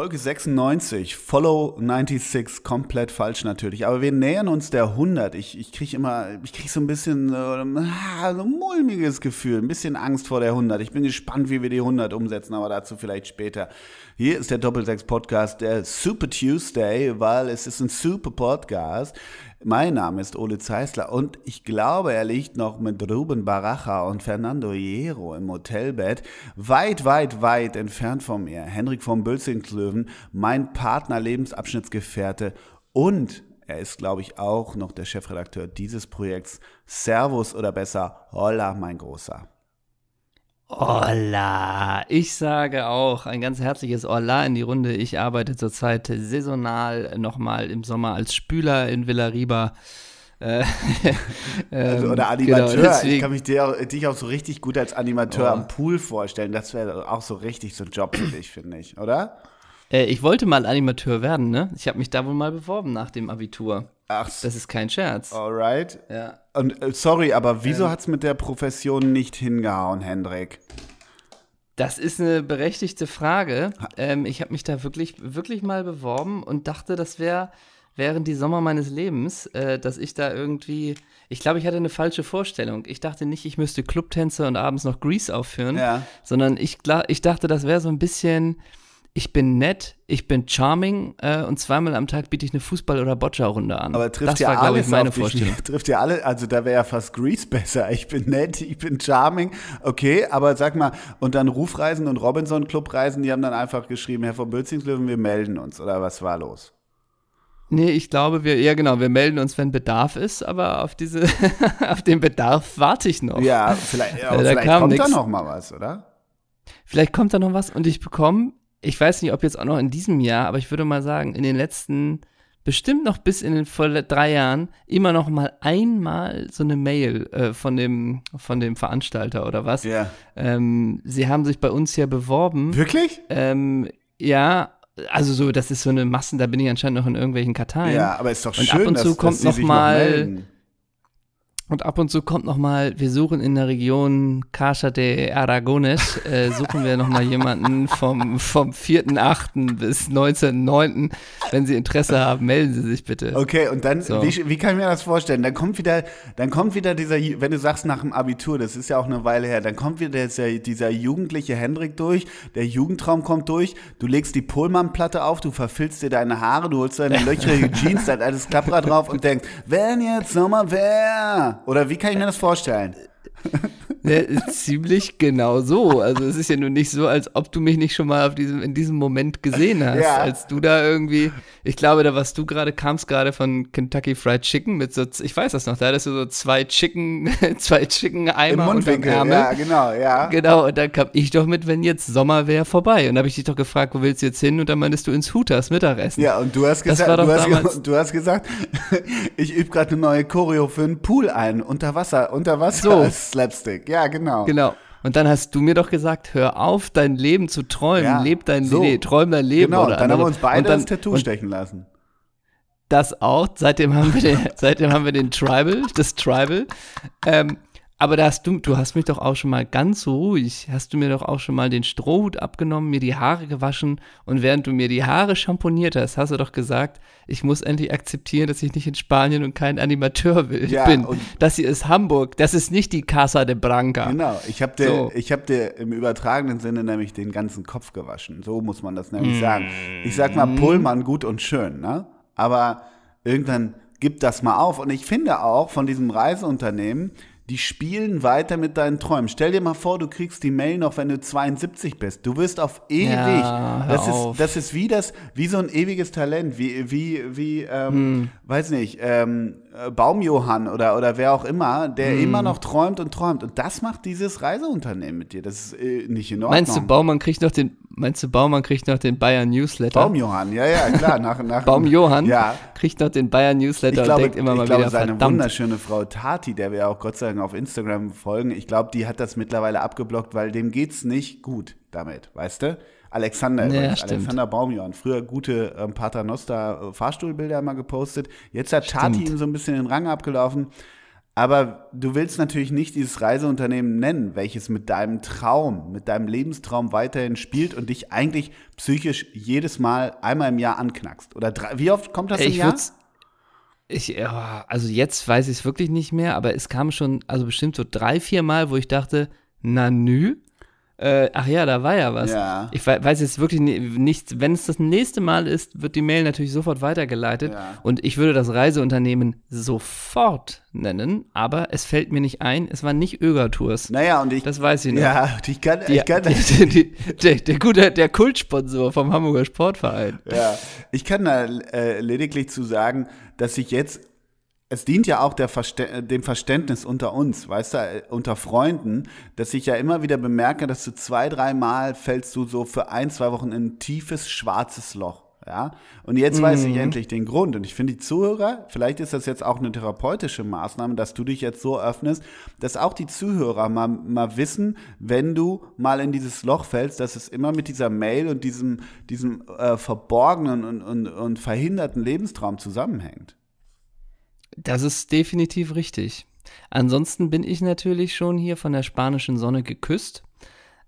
Folge 96, Follow 96, komplett falsch natürlich. Aber wir nähern uns der 100. Ich, ich kriege immer, ich kriege so ein bisschen äh, so ein mulmiges Gefühl, ein bisschen Angst vor der 100. Ich bin gespannt, wie wir die 100 umsetzen, aber dazu vielleicht später. Hier ist der Doppelsechs Podcast, der Super Tuesday, weil es ist ein super Podcast. Mein Name ist Ole Zeisler und ich glaube, er liegt noch mit Ruben Baracha und Fernando Hierro im Hotelbett, weit, weit, weit entfernt von mir. Henrik von Bülzingslöwen, mein Partner, Lebensabschnittsgefährte und er ist, glaube ich, auch noch der Chefredakteur dieses Projekts. Servus oder besser, holla, mein Großer. Hola! Ich sage auch ein ganz herzliches Hola in die Runde. Ich arbeite zurzeit saisonal nochmal im Sommer als Spüler in Villariba. Äh, also, oder genau, Animateur. Genau, ich kann mich dir, dich auch so richtig gut als Animateur oh. am Pool vorstellen. Das wäre auch so richtig so ein Job für dich, finde ich, oder? Äh, ich wollte mal Animateur werden, ne? Ich habe mich da wohl mal beworben nach dem Abitur. Ach. Das ist kein Scherz. Alright. Ja. Und äh, sorry, aber wieso ähm, hat es mit der Profession nicht hingehauen, Hendrik? Das ist eine berechtigte Frage. Ähm, ich habe mich da wirklich, wirklich mal beworben und dachte, das wäre während die Sommer meines Lebens, äh, dass ich da irgendwie, ich glaube, ich hatte eine falsche Vorstellung. Ich dachte nicht, ich müsste Clubtänze und abends noch Grease aufführen, ja. sondern ich, ich dachte, das wäre so ein bisschen ich bin nett, ich bin charming äh, und zweimal am Tag biete ich eine Fußball- oder Boccia-Runde an. Aber trifft das ja war, glaube ich, meine Vorstellung. Dich, trifft ja alle, also da wäre ja fast Grease besser. Ich bin nett, ich bin charming. Okay, aber sag mal, und dann Rufreisen und Robinson-Clubreisen, die haben dann einfach geschrieben, Herr von Bülzingslöwen, wir melden uns. Oder was war los? Nee, ich glaube, wir, ja genau, wir melden uns, wenn Bedarf ist, aber auf diese, auf den Bedarf warte ich noch. Ja, vielleicht, ja, vielleicht kommt nix. da noch mal was, oder? Vielleicht kommt da noch was und ich bekomme ich weiß nicht, ob jetzt auch noch in diesem Jahr, aber ich würde mal sagen, in den letzten, bestimmt noch bis in den vor drei Jahren, immer noch mal einmal so eine Mail äh, von, dem, von dem Veranstalter oder was. Ja. Ähm, sie haben sich bei uns ja beworben. Wirklich? Ähm, ja, also so, das ist so eine Massen, da bin ich anscheinend noch in irgendwelchen Karteien. Ja, aber ist doch schön, und ab und zu dass, kommt dass noch mal und ab und zu kommt noch mal, wir suchen in der Region Casa de Aragones, äh, suchen wir noch mal jemanden vom, vom 4.8. bis 19.9. Wenn Sie Interesse haben, melden Sie sich bitte. Okay, und dann, so. wie, wie kann ich mir das vorstellen? Dann kommt wieder, dann kommt wieder dieser, wenn du sagst nach dem Abitur, das ist ja auch eine Weile her, dann kommt wieder dieser, dieser jugendliche Hendrik durch, der Jugendtraum kommt durch, du legst die Pullman-Platte auf, du verfilzt dir deine Haare, du holst deine löcherige Jeans, dein altes Klapprad drauf und denkst, wenn jetzt Sommer wäre oder wie kann ich mir das vorstellen? Ja, ziemlich genau so. Also es ist ja nun nicht so, als ob du mich nicht schon mal auf diesem, in diesem Moment gesehen hast. Ja. Als du da irgendwie, ich glaube, da was du gerade, kamst gerade von Kentucky Fried Chicken mit so, ich weiß das noch, da hattest du so zwei Chicken, zwei Chicken-Eimer Im Mundwinkel, ja, genau, ja. Genau, und dann kam ich doch mit, wenn jetzt Sommer wäre, vorbei. Und da habe ich dich doch gefragt, wo willst du jetzt hin? Und dann meintest du ins Hooters Mittagessen. Ja, und du hast gesagt, du hast, du hast, gesagt, ich übe gerade eine neue Choreo für einen Pool ein, unter Wasser, unter Wasser so. Slapstick. Ja, genau. Genau. Und dann hast du mir doch gesagt, hör auf, dein Leben zu träumen, ja, leb dein so. nee, träum dein Leben. Genau, oder dann andere. haben wir uns beide dann, das Tattoo stechen lassen. Das auch. Seitdem haben wir den, seitdem haben wir den Tribal, das Tribal. Ähm, aber da hast du, du hast mich doch auch schon mal ganz ruhig, hast du mir doch auch schon mal den Strohhut abgenommen, mir die Haare gewaschen und während du mir die Haare schamponiert hast, hast du doch gesagt, ich muss endlich akzeptieren, dass ich nicht in Spanien und kein Animateur will, ja, bin. Das hier ist Hamburg, das ist nicht die Casa de Branca. Genau, ich habe dir, so. hab dir im übertragenen Sinne nämlich den ganzen Kopf gewaschen. So muss man das nämlich mm. sagen. Ich sag mal, Pullman gut und schön, ne? Aber irgendwann gibt das mal auf. Und ich finde auch von diesem Reiseunternehmen, die spielen weiter mit deinen Träumen. Stell dir mal vor, du kriegst die Mail noch, wenn du 72 bist. Du wirst auf ewig. Ja, das, ist, das ist wie das, wie so ein ewiges Talent, wie, wie, wie, ähm, hm. weiß nicht, ähm, äh, Baumjohann oder, oder wer auch immer, der hm. immer noch träumt und träumt. Und das macht dieses Reiseunternehmen mit dir. Das ist äh, nicht in Ordnung. Meinst du, Baumann kriegt noch den, meinst du, Baumann kriegt noch den Bayern Newsletter? Baumjohann, ja, ja, klar. Nach, nach Baumjohann ja. kriegt noch den Bayern Newsletter glaube, und denkt immer mal ich glaube, wieder, seine verdammt. wunderschöne Frau Tati, der wir auch Gott sei Dank auf Instagram folgen, ich glaube, die hat das mittlerweile abgeblockt, weil dem geht's nicht gut damit, weißt du? Alexander, ja, Alexander Baumjohann, früher gute ähm, Paternoster äh, Fahrstuhlbilder mal gepostet. Jetzt hat Tati ihm so ein bisschen den Rang abgelaufen. Aber du willst natürlich nicht dieses Reiseunternehmen nennen, welches mit deinem Traum, mit deinem Lebenstraum weiterhin spielt und dich eigentlich psychisch jedes Mal einmal im Jahr anknackst. Oder drei, wie oft kommt das im Ich Jahr? würd's- Ich, ja, also jetzt weiß ich es wirklich nicht mehr, aber es kam schon, also bestimmt so drei, vier Mal, wo ich dachte, na nü, äh, ach ja, da war ja was. Ja. Ich wei- weiß jetzt wirklich ni- nicht, wenn es das nächste Mal ist, wird die Mail natürlich sofort weitergeleitet Ja. und ich würde das Reiseunternehmen sofort nennen, aber es fällt mir nicht ein, es waren nicht Öger-Tours. Naja, und ich. Das weiß ich noch. Ja, ich kann, Die, ich kann, die, die, der, der gute, der Kultsponsor vom Hamburger Sportverein. Ja, ich kann da äh, lediglich zu sagen, dass ich jetzt, es dient ja auch der Verste dem Verständnis unter uns, weißt du, äh, unter Freunden, dass ich ja immer wieder bemerke, dass du zwei, dreimal fällst du so für ein, zwei Wochen in ein tiefes, schwarzes Loch. Ja, und jetzt weiß ich endlich den Grund. Und ich finde, die Zuhörer, vielleicht ist das jetzt auch eine therapeutische Maßnahme, dass du dich jetzt so öffnest, dass auch die Zuhörer mal, mal wissen, wenn du mal in dieses Loch fällst, dass es immer mit dieser Mail und diesem, diesem äh, verborgenen und, und, und verhinderten Lebenstraum zusammenhängt. Das ist definitiv richtig. Ansonsten bin ich natürlich schon hier von der spanischen Sonne geküsst.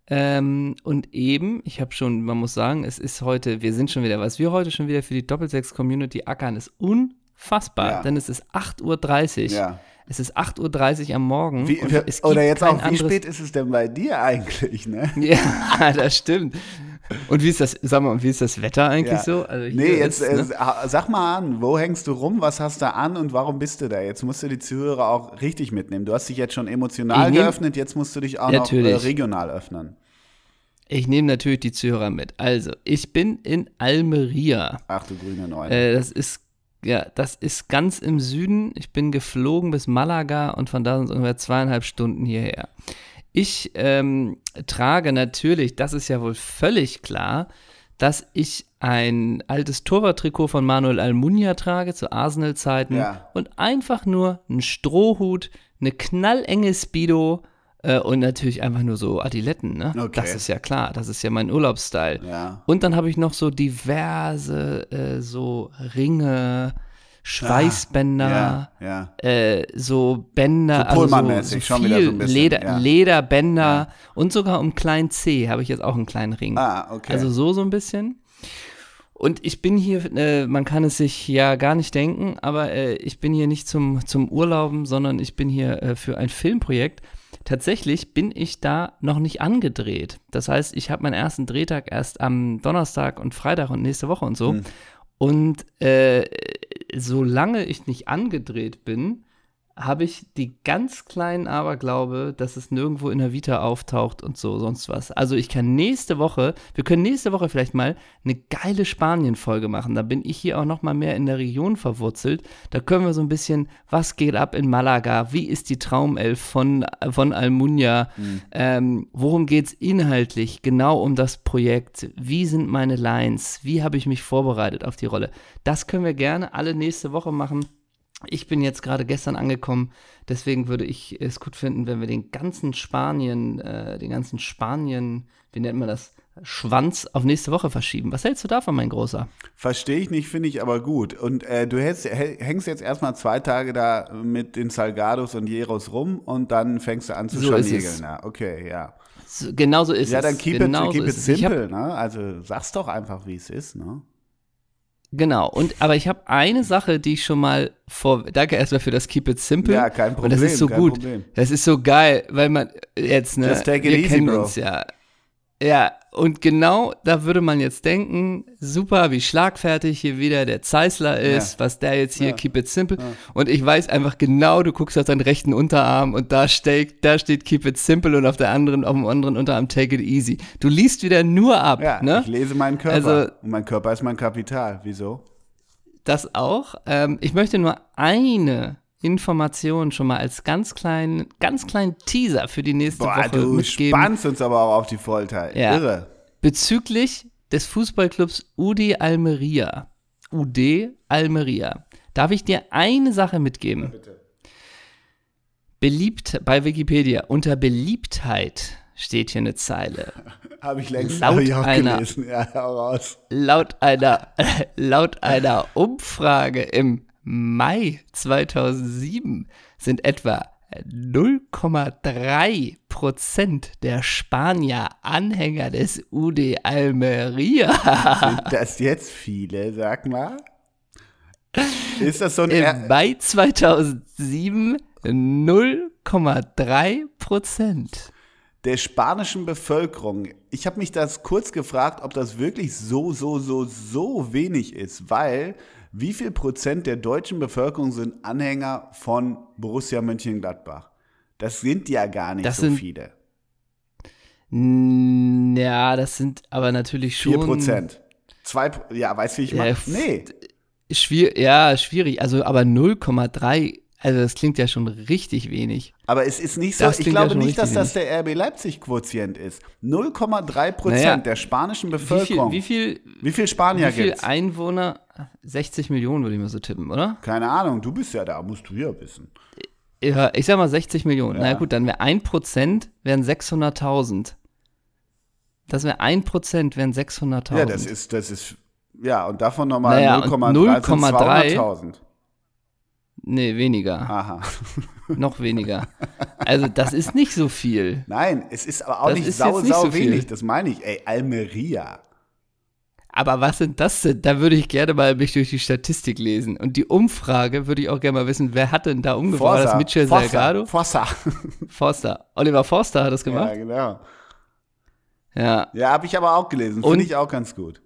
Ähm, und eben, ich habe schon, man muss sagen, es ist heute, wir sind schon wieder, was wir heute schon wieder für die Doppelsechs-Community ackern, ist unfassbar, Ja. denn es ist 8.30 Uhr. Ja. Es ist 8.30 Uhr am Morgen. Wie, oder jetzt auch, wie spät ist es denn bei dir eigentlich, ne? Ja, das stimmt. Und wie ist das, sag mal, wie ist das Wetter eigentlich Ja. so? Also Nee, jetzt ist, ne? äh, sag mal an, wo hängst du rum, was hast du an und warum bist du da? Jetzt musst du die Zuhörer auch richtig mitnehmen. Du hast dich jetzt schon emotional Ich geöffnet, jetzt musst du dich auch Natürlich. noch äh, regional öffnen. Ich nehme natürlich die Zuhörer mit. Also, ich bin in Almeria. Ach du grüne Neune. Äh, das ist ja, das ist ganz im Süden. Ich bin geflogen bis Malaga und von da sind es ungefähr zweieinhalb Stunden hierher. Ich ähm, trage natürlich, das ist ja wohl völlig klar, dass ich ein altes Torwarttrikot von Manuel Almunia trage zu Arsenal-Zeiten Ja. und einfach nur einen Strohhut, eine knallenge Speedo äh, und natürlich einfach nur so Adiletten. Ne? Okay. Das ist ja klar, das ist ja mein Urlaubsstyle. ja. Und dann habe ich noch so diverse äh, so Ringe, Schweißbänder, Ja, ja. äh, so Bänder, So also so, schon wieder viel so ein bisschen, Leder, ja. Lederbänder und sogar um kleinen C habe ich jetzt auch einen kleinen Ring. Ah, okay. Also so so ein bisschen. Und ich bin hier, äh, man kann es sich ja gar nicht denken, aber äh, ich bin hier nicht zum, zum Urlauben, sondern ich bin hier äh, für ein Filmprojekt. Tatsächlich bin ich da noch nicht angedreht. Das heißt, ich habe meinen ersten Drehtag erst am Donnerstag und Freitag und nächste Woche und so. Und äh, solange ich nicht angedreht bin, habe ich die ganz kleinen Aberglaube, dass es nirgendwo in der Vita auftaucht und so, sonst was. Also ich kann nächste Woche, wir können nächste Woche vielleicht mal eine geile Spanien-Folge machen. Da bin ich hier auch noch mal mehr in der Region verwurzelt. Da können wir so ein bisschen, was geht ab in Malaga? Wie ist die Traumelf von, von Almunia? Ähm, worum geht es inhaltlich genau um das Projekt? Wie sind meine Lines? Wie habe ich mich vorbereitet auf die Rolle? Das können wir gerne alle nächste Woche machen. Ich bin jetzt gerade gestern angekommen, deswegen würde ich es gut finden, wenn wir den ganzen Spanien, äh, den ganzen Spanien, wie nennt man das, Schwanz auf nächste Woche verschieben. Was hältst du davon, mein Großer? Verstehe ich nicht, finde ich aber gut. Und äh, du hältst, häl- hängst jetzt erstmal zwei Tage da mit den Salgados und Jeros rum und dann fängst du an zu So es. Ja, okay, ja. So, genau so ist Ja, es. dann keep genau it, keep so it simple, ne? Also sag's doch einfach, wie es ist, ne? Genau, und aber ich habe eine Sache, die ich schon mal vor. Danke erstmal für das Keep It Simple. Ja, kein Und das Problem, ist so gut. Problem. Das ist so geil, weil man jetzt, ne, Just take it wir easy, kennen bro. uns ja. Ja, und genau da würde man jetzt denken, super, wie schlagfertig hier wieder der Zeissler ist, Ja. was der jetzt hier, Ja. keep it simple. Und ich weiß einfach genau, du guckst auf deinen rechten Unterarm und da steht, da steht keep it simple und auf der anderen, auf dem anderen Unterarm take it easy. Du liest wieder nur ab, Ja, ne? ich lese meinen Körper. Also- und mein Körper ist mein Kapital. Wieso? Das auch. Ähm, ich möchte nur eine Information schon mal als ganz kleinen, ganz kleinen Teaser für die nächste Boah, Woche du mitgeben. spannst uns aber auch auf die Folter. Ja. Irre. Bezüglich des Fußballclubs UD Almeria. UD Almeria. Darf ich dir eine Sache mitgeben? Bitte. Beliebt bei Wikipedia. Unter Beliebtheit steht hier eine Zeile. Habe ich längst Laut ich auch einer- gelesen. Ja, hau raus. Laut einer, laut einer Umfrage im Mai 2007 sind etwa 0,3 Prozent der Spanier Anhänger des UD Almeria. Sind das jetzt viele, sag mal? Ist das so ein Im Mai 2007 0,3 Prozent der spanischen Bevölkerung. Ich habe mich das kurz gefragt, ob das wirklich so, so, so, so wenig ist, weil wie viel Prozent der deutschen Bevölkerung sind Anhänger von Borussia Mönchengladbach? Das sind ja gar nicht Das so sind- viele. Ja, das sind aber natürlich schon. 4 Prozent. Zwei, ja, weißt du, wie ich Ja, meine? f- Nee. Schwier ja, schwierig. Also, aber 0,3, also das klingt ja schon richtig wenig. Aber es ist nicht so, ich ja glaube schon nicht, dass das der RB Leipzig-Quotient ist. 0,3 Prozent Naja. der spanischen Wie viel, Bevölkerung. wie viel, Wie viel Spanier wie viel gibt's? Einwohner? 60 Millionen würde ich mal so tippen, oder? Keine Ahnung, du bist ja da, musst du ja wissen. Ja, ich sag mal 60 Millionen. Ja. Na gut, dann wäre 1% wären 600.000. Das wäre 1% wären 600.000. Ja, das ist, das ist, ja, und davon nochmal Naja, und 0,3 sind 0,3 200.000. Nee, weniger. Aha. Noch weniger. Also, das ist nicht so viel. Nein, es ist aber auch Das nicht sau, nicht sau so viel. wenig, das meine ich. Ey, Almeria. Aber was sind das denn? Da würde ich gerne mal mich durch die Statistik lesen. Und die Umfrage würde ich auch gerne mal wissen, wer hat denn da umgefragt? War das Mitchell Forster, Salgado? Forster. Forster. Oliver Forster hat das Ja, gemacht? genau. Ja. Ja, habe ich aber auch gelesen. Und- Finde ich auch ganz gut.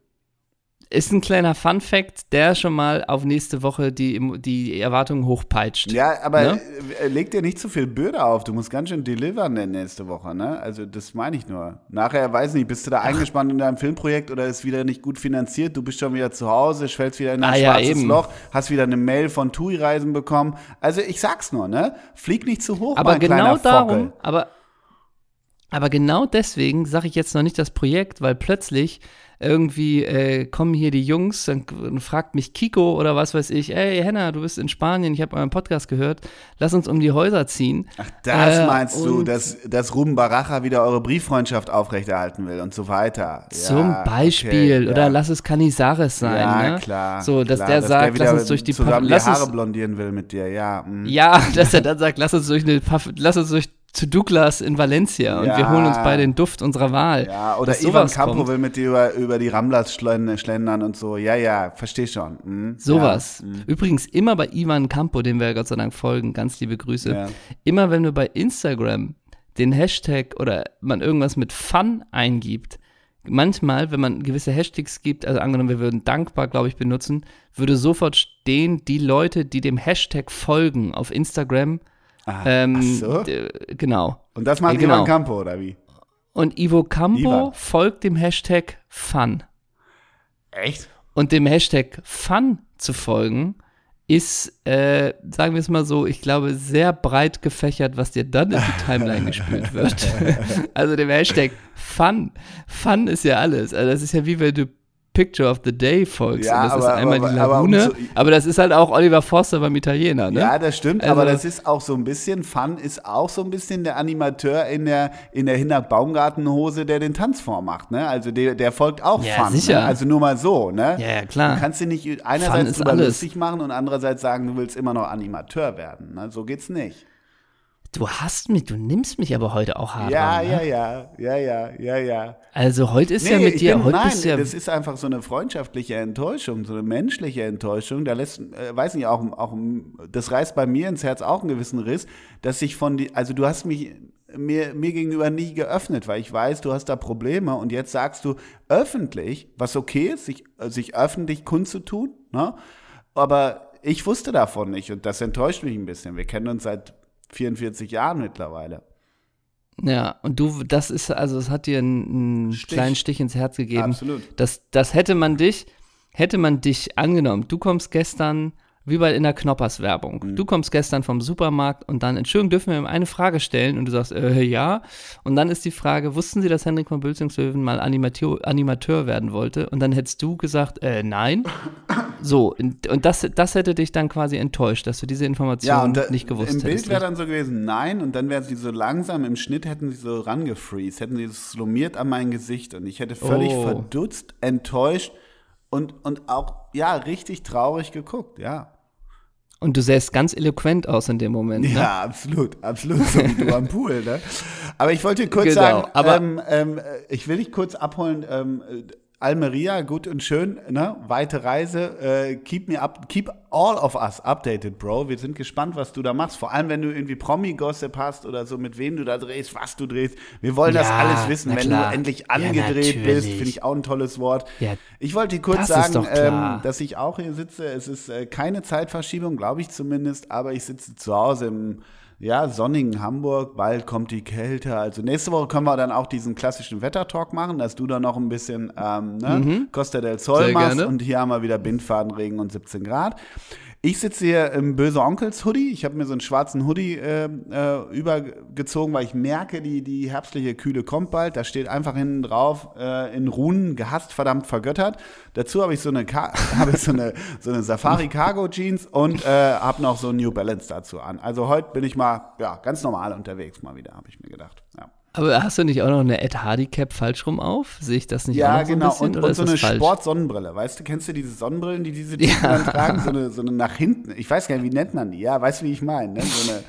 Ist ein kleiner Fun-Fact, der schon mal auf nächste Woche die, die Erwartungen hochpeitscht. Ja, aber Ne? äh, leg dir nicht zu viel Bürde auf. Du musst ganz schön delivern in nächste Woche, ne? Also, das meine ich nur. Nachher, weiß nicht, bist du da eingespannt in deinem Filmprojekt oder ist wieder nicht gut finanziert, du bist schon wieder zu Hause, fällst wieder in ein Ah, ja, schwarzes eben. Loch, hast wieder eine Mail von TUI-Reisen bekommen. Also, ich sag's nur, ne? Flieg nicht zu hoch, aber mein genau kleiner darum, Fockel. aber, aber genau deswegen sage ich jetzt noch nicht das Projekt, weil plötzlich irgendwie äh, kommen hier die Jungs, dann, dann fragt mich Kiko oder was weiß ich, ey Henna, du bist in Spanien, ich habe euren Podcast gehört, lass uns um die Häuser ziehen. Ach, das Äh, meinst du, und- dass, dass Ruben Baracha wieder eure Brieffreundschaft aufrechterhalten will und so weiter. Zum Ja, Beispiel. okay, Oder ja. lass es Canizares sein. Ja, ne? klar. So, dass klar, der sagt, wieder lass uns durch die zusammen lass die Haare blondieren will mit dir, ja. mm. Ja, dass er dann sagt, lass uns durch eine Puff, lass uns durch zu Douglas in Valencia und Ja. wir holen uns beide den Duft unserer Wahl. Ja, oder Ivan Campo kommt. will mit dir über, über die Ramblas schlend- schlendern und so. Ja, ja, versteh schon. Mhm. Sowas. Ja, mhm. Übrigens immer bei Ivan Campo, dem wir Gott sei Dank folgen, ganz liebe Grüße. Ja. Immer wenn wir bei Instagram den Hashtag oder man irgendwas mit Fun eingibt, manchmal, wenn man gewisse Hashtags gibt, also angenommen, wir würden dankbar, glaube ich, benutzen, würde sofort stehen, die Leute, die dem Hashtag folgen auf Instagram. Ah, Ähm, ach so. genau. Und das macht Ja, genau. Ivan Campo, oder wie? Und Ivo Campo Ivan. folgt dem Hashtag Fun. Echt? Und dem Hashtag Fun zu folgen, ist, äh, sagen wir es mal so, ich glaube, sehr breit gefächert, was dir dann in die Timeline gespült wird. also dem Hashtag Fun. Fun ist ja alles. Also das ist ja wie wenn du Picture of the Day folgst. Ja, und das aber- ist einmal aber- die aber um Lagune. zu- Aber, das ist halt auch Oliver Forster beim Italiener, ne? Ja, das stimmt, Also- aber das ist auch so ein bisschen, Fun ist auch so ein bisschen der Animateur in der, in der Hinterbaumgartenhose, der den Tanz vormacht, ne? Also der, der folgt auch Ja, Fun. sicher. Ne? Also nur mal so, ne? Ja, ja, klar. Du kannst dir nicht einerseits drüber lustig machen und andererseits sagen, du willst immer noch Animateur werden. Ne? So geht's nicht. Du hast mich, du nimmst mich aber heute auch hart Ja, ran, ja, ne? ja, ja, ja, ja, ja. Also heute ist ja Nee, mit ich dir, bin, heute nein, bist ja das ist einfach so eine freundschaftliche Enttäuschung, so eine menschliche Enttäuschung. Da lässt, äh, weiß nicht, auch, auch, das reißt bei mir ins Herz auch einen gewissen Riss, dass ich von die, also du hast mich mir, mir gegenüber nie geöffnet, weil ich weiß, du hast da Probleme und jetzt sagst du öffentlich, was okay ist, sich, äh, sich öffentlich kundzutun, ne? aber ich wusste davon nicht und das enttäuscht mich ein bisschen. Wir kennen uns seit 44 Jahren mittlerweile. Ja, und du, das ist, also es hat dir einen, Stich. kleinen Stich ins Herz gegeben. Absolut. Das, das hätte man dich, hätte man dich angenommen. Du kommst gestern, wie bei in der Knoppers-Werbung. Mhm. Du kommst gestern vom Supermarkt und dann, Entschuldigung, dürfen wir ihm eine Frage stellen? Und du sagst, äh, ja. Und dann ist die Frage, wussten Sie, dass Henrik von Bülzingslöwen mal Animateur, Animateur werden wollte? Und dann hättest du gesagt, äh, nein. So, und, und das, das hätte dich dann quasi enttäuscht, dass du diese Information Ja, da, nicht gewusst im Bild hättest. wäre dann so gewesen, nein, und dann wären sie so langsam im Schnitt, hätten sie so rangefreezed, hätten sie es slummiert an mein Gesicht und ich hätte völlig Oh. verdutzt, enttäuscht und, und auch, ja, richtig traurig geguckt, ja. Und du sähst ganz eloquent aus in dem Moment. Ne? Ja, absolut, absolut, so wie du am Pool. Ne? Aber ich wollte kurz Genau, sagen, aber- ähm, ähm, ich will dich kurz abholen. Ähm, Almeria, gut und schön, ne? Weite Reise. Äh, keep me up, keep all of us updated, Bro. Wir sind gespannt, was du da machst. Vor allem, wenn du irgendwie Promi-Gossip hast oder so, mit wem du da drehst, was du drehst. Wir wollen das Ja, alles wissen, wenn du endlich Ja, angedreht bist. natürlich. Finde ich auch ein tolles Wort. Ja, ich wollte dir kurz das sagen, ähm, dass ich auch hier sitze. Es ist äh, keine Zeitverschiebung, glaube ich zumindest, aber ich sitze zu Hause im ja, sonnigen Hamburg. Bald kommt die Kälte. Also nächste Woche können wir dann auch diesen klassischen Wettertalk machen, dass du dann noch ein bisschen ähm, ne, Costa del Sol Mhm. Sehr machst gerne. und hier haben wir wieder Bindfadenregen und 17 Grad. Ich sitze hier im Böse Onkels Hoodie. Ich habe mir so einen schwarzen Hoodie äh, äh, übergezogen, weil ich merke, die, die herbstliche Kühle kommt bald. Da steht einfach hinten drauf äh, in Runen gehasst, verdammt vergöttert. Dazu habe ich so eine, habe ich so eine, so eine Safari Cargo Jeans und äh, habe noch so ein New Balance dazu an. Also heute bin ich mal ja, ganz normal unterwegs mal wieder, habe ich mir gedacht. Aber hast du nicht auch noch eine Ed Hardy Cap falsch rum auf? Sehe ich das nicht auch Ja, noch so genau. ein bisschen? und, und so eine? Sportsonnenbrille. Weißt du, kennst du diese Sonnenbrillen, die diese Typen Ja. tragen? So eine, so eine nach hinten. Ich weiß gar nicht, wie nennt man die? Ja, weißt du, wie ich meine? Ne? So, eine,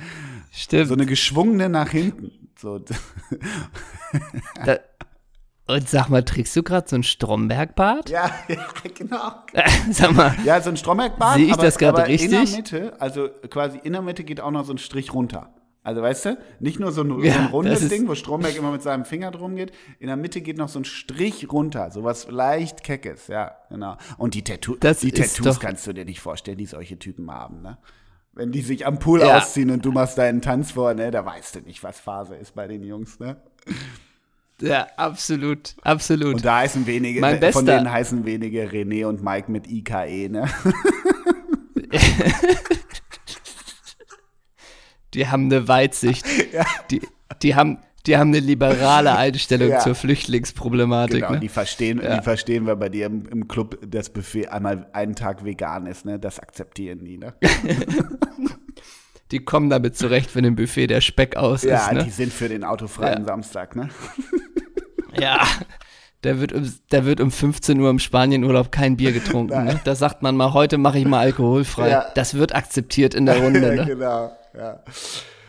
Stimmt. so eine geschwungene nach hinten. So, Da, und sag mal, trägst du gerade so ein Stromberg-Bart? ja, ja, genau. sag mal, Ja, so ein Stromberg-Bart. Sehe ich aber, das gerade aber In der richtig? Mitte, also quasi in der Mitte geht auch noch so ein Strich runter. Also weißt du, nicht nur so ein, Ja, so ein rundes Ding, wo Stromberg immer mit seinem Finger drum geht. In der Mitte geht noch so ein Strich runter, so was leicht keckes, ja, genau. Und die, Tattoo Das die Tattoos kannst du dir nicht vorstellen, die solche Typen haben, ne? Wenn die sich am Pool Ja. ausziehen und du machst deinen Tanz vor, ne, da weißt du nicht, was Phase ist bei den Jungs, ne? ja, absolut, absolut. Und da heißen wenige, Mein von Bester. denen heißen wenige René und Mike mit IKE, ne? Die haben eine Weitsicht. Die, die, haben, die haben eine liberale Einstellung Ja. zur Flüchtlingsproblematik. Genau, ne? die verstehen, Ja. die verstehen, wenn bei dir im, im Club das Buffet einmal einen Tag vegan ist, ne? Das akzeptieren die, ne? Die kommen damit zurecht, wenn im Buffet der Speck aus Ja, ist. Ne? die sind für den autofreien Ja. Samstag, ne? Ja. Da wird, um, da wird um 15 Uhr im Spanienurlaub kein Bier getrunken. Ne? Da sagt man mal, heute mache ich mal alkoholfrei. Ja. Das wird akzeptiert in der Runde. Ja, Ne? genau, ja.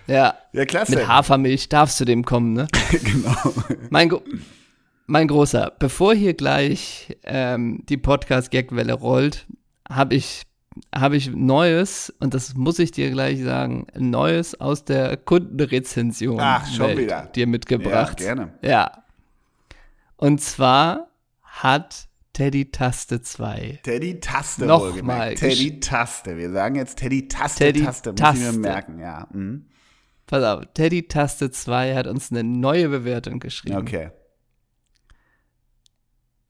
Ja. Ja, klasse. Mit Hafermilch darfst du dem kommen, ne? genau. Mein, mein Großer, bevor hier gleich ähm, die Podcast-Gagwelle rollt, habe ich, hab ich Neues, und das muss ich dir gleich sagen, Neues aus der Kundenrezension Ach, schon Welt wieder. dir mitgebracht. Ja, gerne. Ja. Und zwar hat Teddy Taste 2 Teddy Taste Noch wohlgemerkt. mal Teddy Taste. Wir sagen jetzt Teddy Taste Teddy Taste, muss ich mir Taste. merken, ja. Mhm. Pass auf, Teddy Taste 2 hat uns eine neue Bewertung geschrieben. Okay.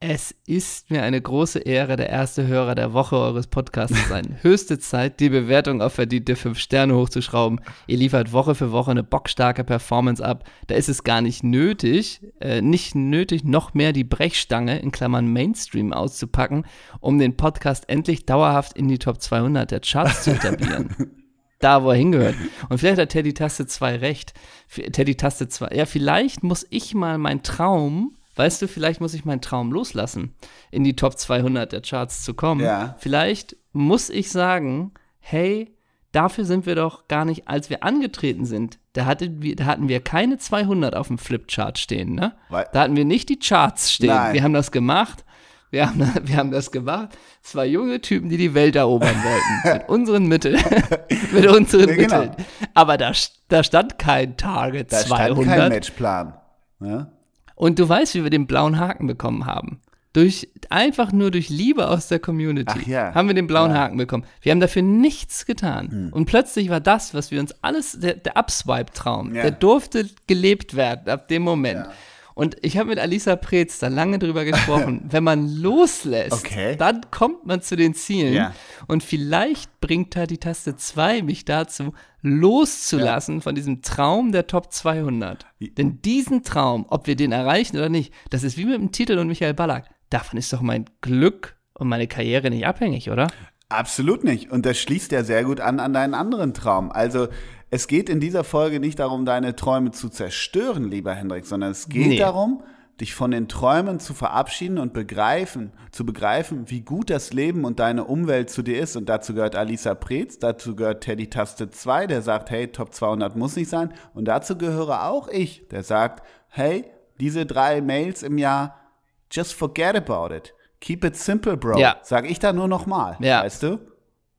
Es ist mir eine große Ehre, der erste Hörer der Woche eures Podcasts zu sein. Höchste Zeit, die Bewertung auf verdiente 5 Sterne hochzuschrauben. Ihr liefert Woche für Woche eine bockstarke Performance ab. Da ist es gar nicht nötig, äh, nicht nötig, noch mehr die Brechstange in Klammern Mainstream auszupacken, um den Podcast endlich dauerhaft in die Top 200 der Charts zu etablieren. da, wo er hingehört. Und vielleicht hat Teddy Taste 2 recht. Teddy Taste 2, ja, vielleicht muss ich mal meinen Traum, weißt du, vielleicht muss ich meinen Traum loslassen, in die Top 200 der Charts zu kommen. Ja. Vielleicht muss ich sagen, hey, dafür sind wir doch gar nicht, als wir angetreten sind, da, hatten wir, da hatten wir keine 200 auf dem Flipchart stehen, ne? Weil- Da hatten wir nicht die Charts stehen. Nein. Wir haben das gemacht. Wir haben, wir haben das gemacht. Zwei junge Typen, die die Welt erobern wollten. mit unseren Mitteln. mit unseren Ja, genau. Mitteln. Aber da, da stand kein Target Da 200. stand kein Matchplan. Ne? Und du weißt, wie wir den blauen Haken bekommen haben. Durch, einfach nur durch Liebe aus der Community ja. haben wir den blauen Ja. Hm. Haken bekommen. Wir haben dafür nichts getan. Und plötzlich war das, was wir uns alles, der, der Upswipe-Traum, Ja. der durfte gelebt werden ab dem Moment. Und ich habe mit Alisa Preetz da lange drüber gesprochen. Wenn man loslässt, Okay. dann kommt man zu den Zielen. Und vielleicht bringt da die Taste 2 mich dazu, loszulassen von diesem Traum der Top 200. Wie- Denn diesen Traum, ob wir den erreichen oder nicht, das ist wie mit dem Titel und Michael Ballack. Davon ist doch mein Glück und meine Karriere nicht abhängig, oder? Absolut nicht. Und das schließt ja sehr gut an an deinen anderen Traum. Also es geht in dieser Folge nicht darum, deine Träume zu zerstören, lieber Hendrik, sondern es geht Nee. darum, dich von den Träumen zu verabschieden und begreifen, zu begreifen, wie gut das Leben und deine Umwelt zu dir ist. Und dazu gehört Alisa Preetz, dazu gehört Teddy Taste 2, der sagt, hey, Top 200 muss nicht sein. Und dazu gehöre auch ich, der sagt, hey, diese drei Mails im Jahr, just forget about it. Keep it simple, Bro. Ja. Sag ich da nur nochmal, Ja. weißt du?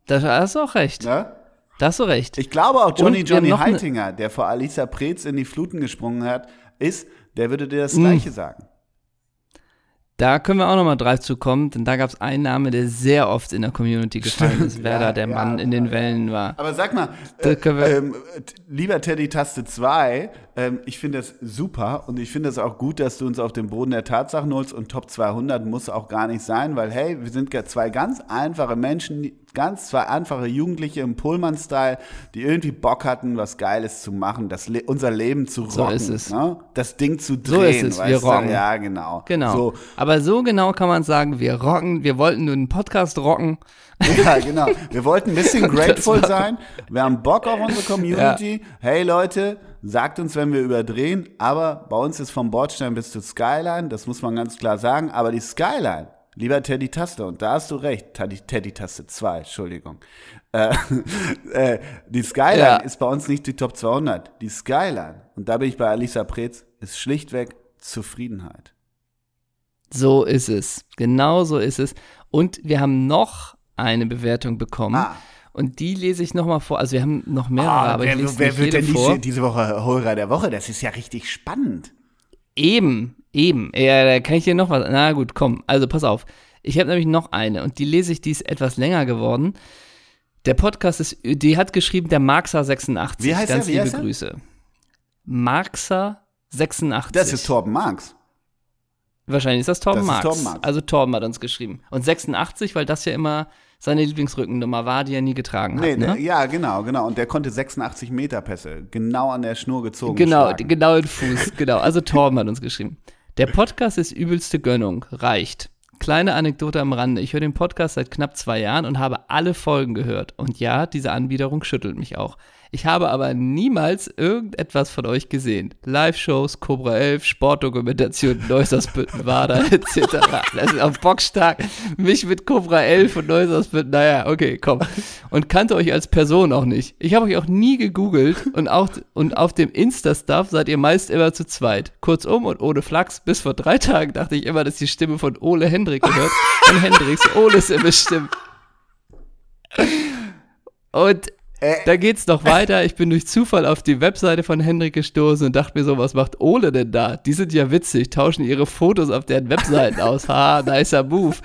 Da hast du auch recht. Ne? Da hast du recht. Ich glaube auch Johnny Johnny Heitinger, der vor Alisa Preetz in die Fluten gesprungen hat, ist, der würde dir das Mm. Gleiche sagen. Da können wir auch nochmal drauf zu kommen, denn da gab es einen Namen, der sehr oft in der Community gefallen Stimmt, ist, wer ja, da der ja, Mann in den Wellen war. Aber sag mal, äh, t- lieber Teddy Taste 2, ähm, ich finde das super und ich finde es auch gut, dass du uns auf den Boden der Tatsachen holst und Top 200 muss auch gar nicht sein, weil hey, wir sind ja zwei ganz einfache Menschen, ganz zwei einfache Jugendliche im Pullman-Style, die irgendwie Bock hatten, was Geiles zu machen, das Le unser Leben zu rocken, So ist es. Ne? das Ding zu drehen. So ist es, wir du? rocken. Ja, genau. Genau. So, Aber so genau kann man sagen, wir rocken, wir wollten nur einen Podcast rocken. Ja, genau. Wir wollten ein bisschen grateful sein. Wir haben Bock auf unsere Community. Hey Leute, sagt uns, wenn wir überdrehen. Aber bei uns ist vom Bordstein bis zur Skyline. Das muss man ganz klar sagen. Aber die Skyline, lieber Teddy Taste, und da hast du recht, Teddy, Teddy Taste 2, Entschuldigung. Äh, äh, die Skyline Ja. ist bei uns nicht die Top 200. Die Skyline, und da bin ich bei Alisa Preetz, ist schlichtweg Zufriedenheit. So ist es. Genau so ist es. Und wir haben noch eine Bewertung bekommen. Ah. Und die lese ich nochmal vor. Also wir haben noch mehrere, Ah, aber wer, ich lese wer wird denn vor. diese, diese Woche Hörer der Woche? Das ist ja richtig spannend. Eben, eben. Ja, da kann ich dir noch was. Na gut, komm. Also pass auf. Ich habe nämlich noch eine und die lese ich, die ist etwas länger geworden. Der Podcast ist, die hat geschrieben, der Marxer86. Wie heißt Ganz er? Wie liebe heißt er? Grüße. Marxer86. Das ist Torben Marx. Wahrscheinlich ist das Torben Das Marx. Torben Marx. Also Torben hat uns geschrieben. Und 86, weil das ja immer seine Lieblingsrückennummer war, die er nie getragen hat. Nee, ne? nee, ja, genau, genau. Und der konnte 86 Meter Pässe genau an der Schnur gezogen Genau, schlagen. genau in Fuß, genau. Also Torben hat uns geschrieben. Der Podcast ist übelste Gönnung, reicht. Kleine Anekdote am Rande. Ich höre den Podcast seit knapp zwei Jahren und habe alle Folgen gehört. Und ja, diese Anbiederung schüttelt mich auch. Ich habe aber niemals irgendetwas von euch gesehen. Live-Shows, Cobra 11, Sportdokumentation, Neussersbütten, Wader etc. Das ist auch bockstark. Mich mit Cobra 11 und Neussersbütten, naja, okay, komm. Und kannte euch als Person auch nicht. Ich habe euch auch nie gegoogelt und, auch, und auf dem Insta-Stuff seid ihr meist immer zu zweit. Kurzum und ohne Flachs, bis vor drei Tagen dachte ich immer, dass die Stimme von Ole Hendrik gehört. Und Hendriks Ole Stimme stimmt. Und Äh. da geht's noch weiter. Ich bin durch Zufall auf die Webseite von Hendrik gestoßen und dachte mir so, was macht Ole denn da? Die sind ja witzig, tauschen ihre Fotos auf deren Webseiten aus. Ha, nicer Move.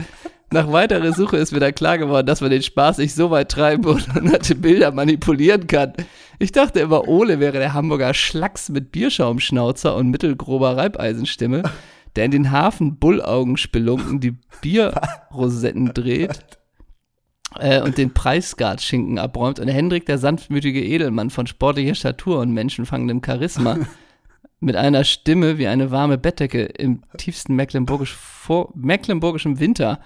Nach weiterer Suche ist mir dann klar geworden, dass man den Spaß nicht so weit treiben und hunderte Bilder manipulieren kann. Ich dachte immer, Ole wäre der Hamburger Schlacks mit Bierschaumschnauzer und mittelgrober Reibeisenstimme, der in den Hafen Bullaugenspelunken die Bierrosetten dreht äh, und den Preisgard-Schinken abräumt und Hendrik der sanftmütige Edelmann von sportlicher Statur und menschenfangendem Charisma mit einer Stimme wie eine warme Bettdecke im tiefsten Mecklenburgisch vor, mecklenburgischen Winter,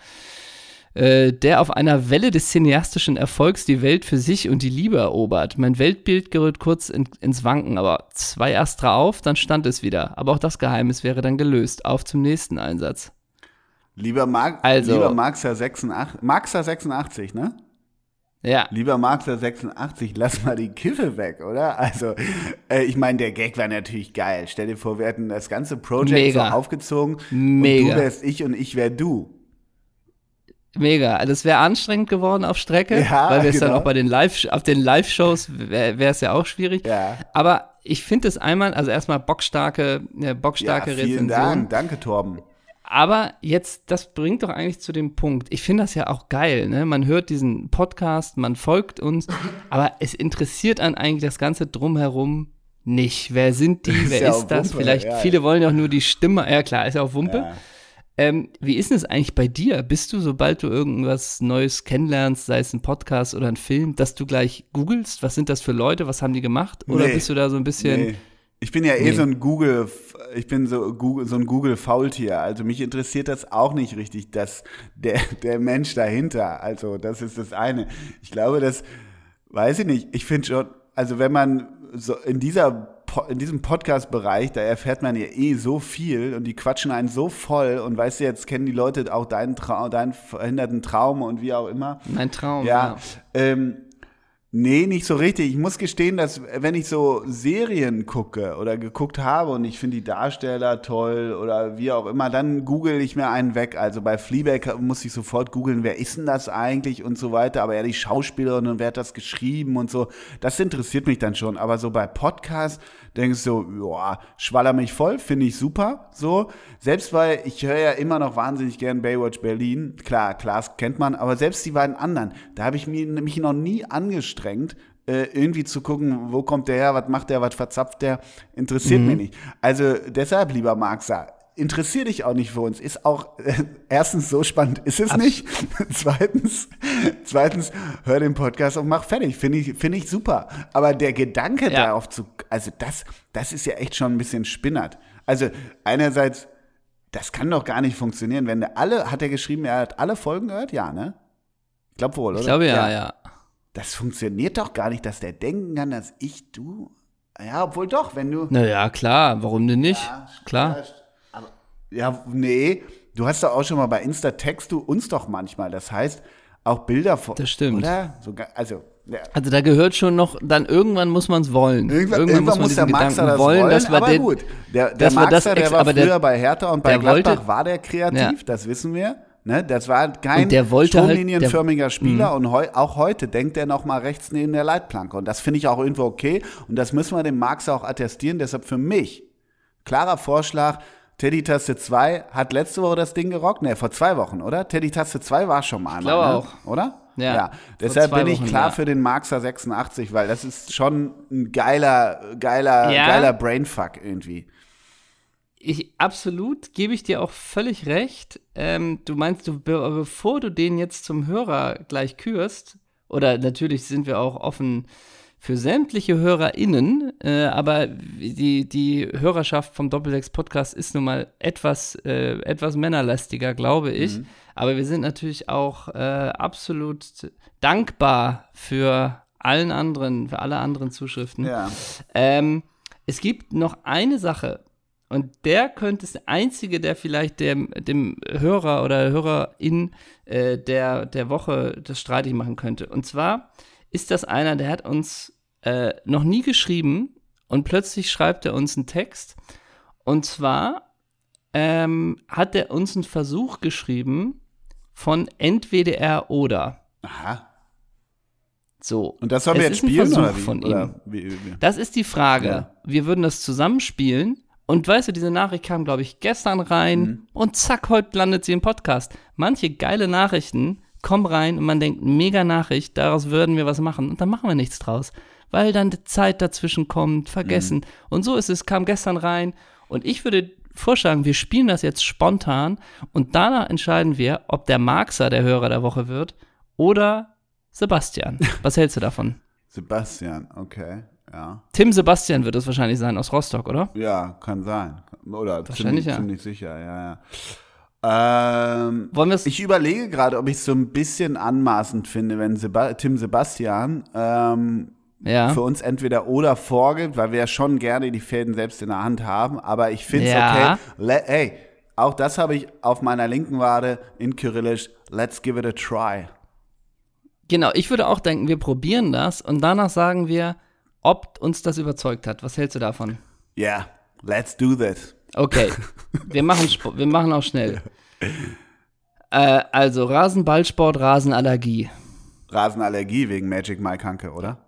äh, der auf einer Welle des cineastischen Erfolgs die Welt für sich und die Liebe erobert. Mein Weltbild gerät kurz in, ins Wanken, aber zwei Astra auf, dann stand es wieder. Aber auch das Geheimnis wäre dann gelöst. Auf zum nächsten Einsatz. Lieber, Mark, Also- lieber Marxer 86, Marxer 86, ne? Ja, Lieber Marxer 86, lass mal die Kiffe weg, oder? Also, äh, ich meine, der Gag war natürlich geil. Stell dir vor, wir hätten das ganze Projekt Mega. so aufgezogen Mega. und du wärst ich und ich wär du. Mega. Also es wäre anstrengend geworden auf Strecke, Ja, weil wir es dann genau. auch bei den Live auf den Live-Shows wäre es ja auch schwierig. Ja. Aber ich finde es einmal, also erstmal bockstarke, äh, bockstarke ja, vielen Rezension. Dank. Danke, Torben. Aber jetzt, das bringt doch eigentlich zu dem Punkt. Ich finde das ja auch geil, ne? Man hört diesen Podcast, man folgt uns, aber es interessiert einen eigentlich das Ganze drumherum nicht. Wer sind die? Ist Wer ja ist das? Wumpe, Vielleicht, ja, ja. viele wollen ja auch nur die Stimme. Ja, klar, ist ja auch Wumpe. Ja. Ähm, wie ist denn es eigentlich bei dir? Bist du, sobald du irgendwas Neues kennenlernst, sei es ein Podcast oder ein Film, dass du gleich googelst, was sind das für Leute, was haben die gemacht? Oder Nee. bist du da so ein bisschen. Nee. Ich bin ja eh Nee. so ein Google, ich bin so, Google, so ein Google-Faultier. Also mich interessiert das auch nicht richtig, dass der, der Mensch dahinter. Also das ist das eine. Ich glaube, das, weiß ich nicht, ich finde schon, also wenn man so in dieser in diesem Podcast-Bereich, da erfährt man ja eh so viel und die quatschen einen so voll und weißt du, jetzt kennen die Leute auch deinen, Trau deinen verhinderten Traum und wie auch immer. Mein Traum. Ja, ähm, nee, nicht so richtig. Ich muss gestehen, dass wenn ich so Serien gucke oder geguckt habe und ich finde die Darsteller toll oder wie auch immer, dann google ich mir einen weg. Also bei Fleabag muss ich sofort googeln, wer ist denn das eigentlich und so weiter. Aber ja, die Schauspielerin und wer hat das geschrieben und so. Das interessiert mich dann schon. Aber so bei Podcasts denkst du, ja, schwaller mich voll, finde ich super. So, selbst weil ich höre ja immer noch wahnsinnig gern Baywatch Berlin. Klar, Klaas kennt man, aber selbst die beiden anderen, da habe ich mich noch nie angestrengt, äh, irgendwie zu gucken, wo kommt der her, was macht der, was verzapft der, interessiert mich nicht. Also deshalb, lieber Marxa, interessier dich auch nicht für uns. Ist auch äh, erstens so spannend ist es nicht. zweitens, zweitens hör den Podcast und mach fertig. Finde ich, finde ich super. Aber der Gedanke Ja. darauf zu, also das, das ist ja echt schon ein bisschen spinnert. Also einerseits, das kann doch gar nicht funktionieren, wenn der alle, hat er geschrieben, er hat alle Folgen gehört? Ja, ne? Ich glaube wohl, oder? Ich glaube ja, ja. Das funktioniert doch gar nicht, dass der denken kann, dass ich, du. Ja, obwohl doch, wenn du. Naja, klar, warum denn nicht? klar. Ja, aber, ja, nee, du hast doch auch schon mal bei Insta text du uns doch manchmal. Das heißt, auch Bilder von. Das stimmt. Oder? Sogar, also, ja. Also da gehört schon noch, dann irgendwann muss man es wollen. Irgendwann, irgendwann muss, der diesen Maxer Gedanken das wollen, dass wir aber den, gut. Der, der Maxer, das der war aber früher der- bei Hertha und bei der Gladbach wollte- war der kreativ, Ja. das wissen wir. Ne, das war kein halt- stromlinienförmiger Spieler und heu, auch heute denkt er noch mal rechts neben der Leitplanke. Und das finde ich auch irgendwo okay. Und das müssen wir dem Maxer auch attestieren. Deshalb für mich klarer Vorschlag, Teddy Taste 2 hat letzte Woche das Ding gerockt. Ne, vor zwei Wochen, oder? Teddy Taste 2 war schon mal einmal, glaube ne? auch. oder? Ja, vor Deshalb bin ich Wochen, klar ja. für den Marxer 86, weil das ist schon ein geiler, geiler, Ja. geiler Brainfuck irgendwie. Ich absolut gebe ich dir auch völlig recht. Ähm, du meinst, du, be bevor du den jetzt zum Hörer gleich kürst, oder natürlich sind wir auch offen für sämtliche HörerInnen, äh, aber die, die Hörerschaft vom Doppelsechs Podcast ist nun mal etwas, äh, etwas männerlastiger, glaube ich. Aber wir sind natürlich auch äh, absolut dankbar für allen anderen, für alle anderen Zuschriften. Ja. Ähm, es gibt noch eine Sache, und der könnte es der einzige, der vielleicht dem, dem Hörer oder Hörerin äh, der, der Woche das streitig machen könnte. Und zwar ist das einer, der hat uns äh, noch nie geschrieben und plötzlich schreibt er uns einen Text. Und zwar ähm, hat er uns einen Versuch geschrieben von entweder oder. Aha. So. Und das sollen wir jetzt spielen Versuch oder wie? von ihm. Oder wie, wie? Das ist die Frage. Ja. Wir würden das zusammenspielen. Und weißt du, diese Nachricht kam, glaube ich, gestern rein Mhm. und zack, heute landet sie im Podcast. Manche geile Nachrichten kommen rein und man denkt, mega Nachricht, daraus würden wir was machen. Und dann machen wir nichts draus, weil dann die Zeit dazwischen kommt, vergessen. Mhm. Und so ist es, kam gestern rein. Und ich würde vorschlagen, wir spielen das jetzt spontan und danach entscheiden wir, ob der Marxer der Hörer der Woche wird oder Sebastian. Was hältst du davon? Sebastian, okay. Ja. Tim Sebastian wird es wahrscheinlich sein aus Rostock, oder? Ja, kann sein. Oder Wahrscheinlich, ziemlich, ja. ziemlich sicher, ja, ja. Ähm, Wollen wir es? ich überlege gerade, ob ich es so ein bisschen anmaßend finde, wenn Seba Tim Sebastian ähm, Ja. für uns entweder oder vorgibt, weil wir ja schon gerne die Fäden selbst in der Hand haben. Aber ich finde es Ja. okay. Le ey, auch das habe ich auf meiner linken Wade in Kyrillisch. Let's give it a try. Genau, ich würde auch denken, wir probieren das und danach sagen wir, ob uns das überzeugt hat. Was hältst du davon? Yeah, let's do this. Okay, wir machen, wir machen auch schnell. Äh, also Rasenballsport, Rasenallergie. Rasenallergie wegen Magic Mike Hanke, oder?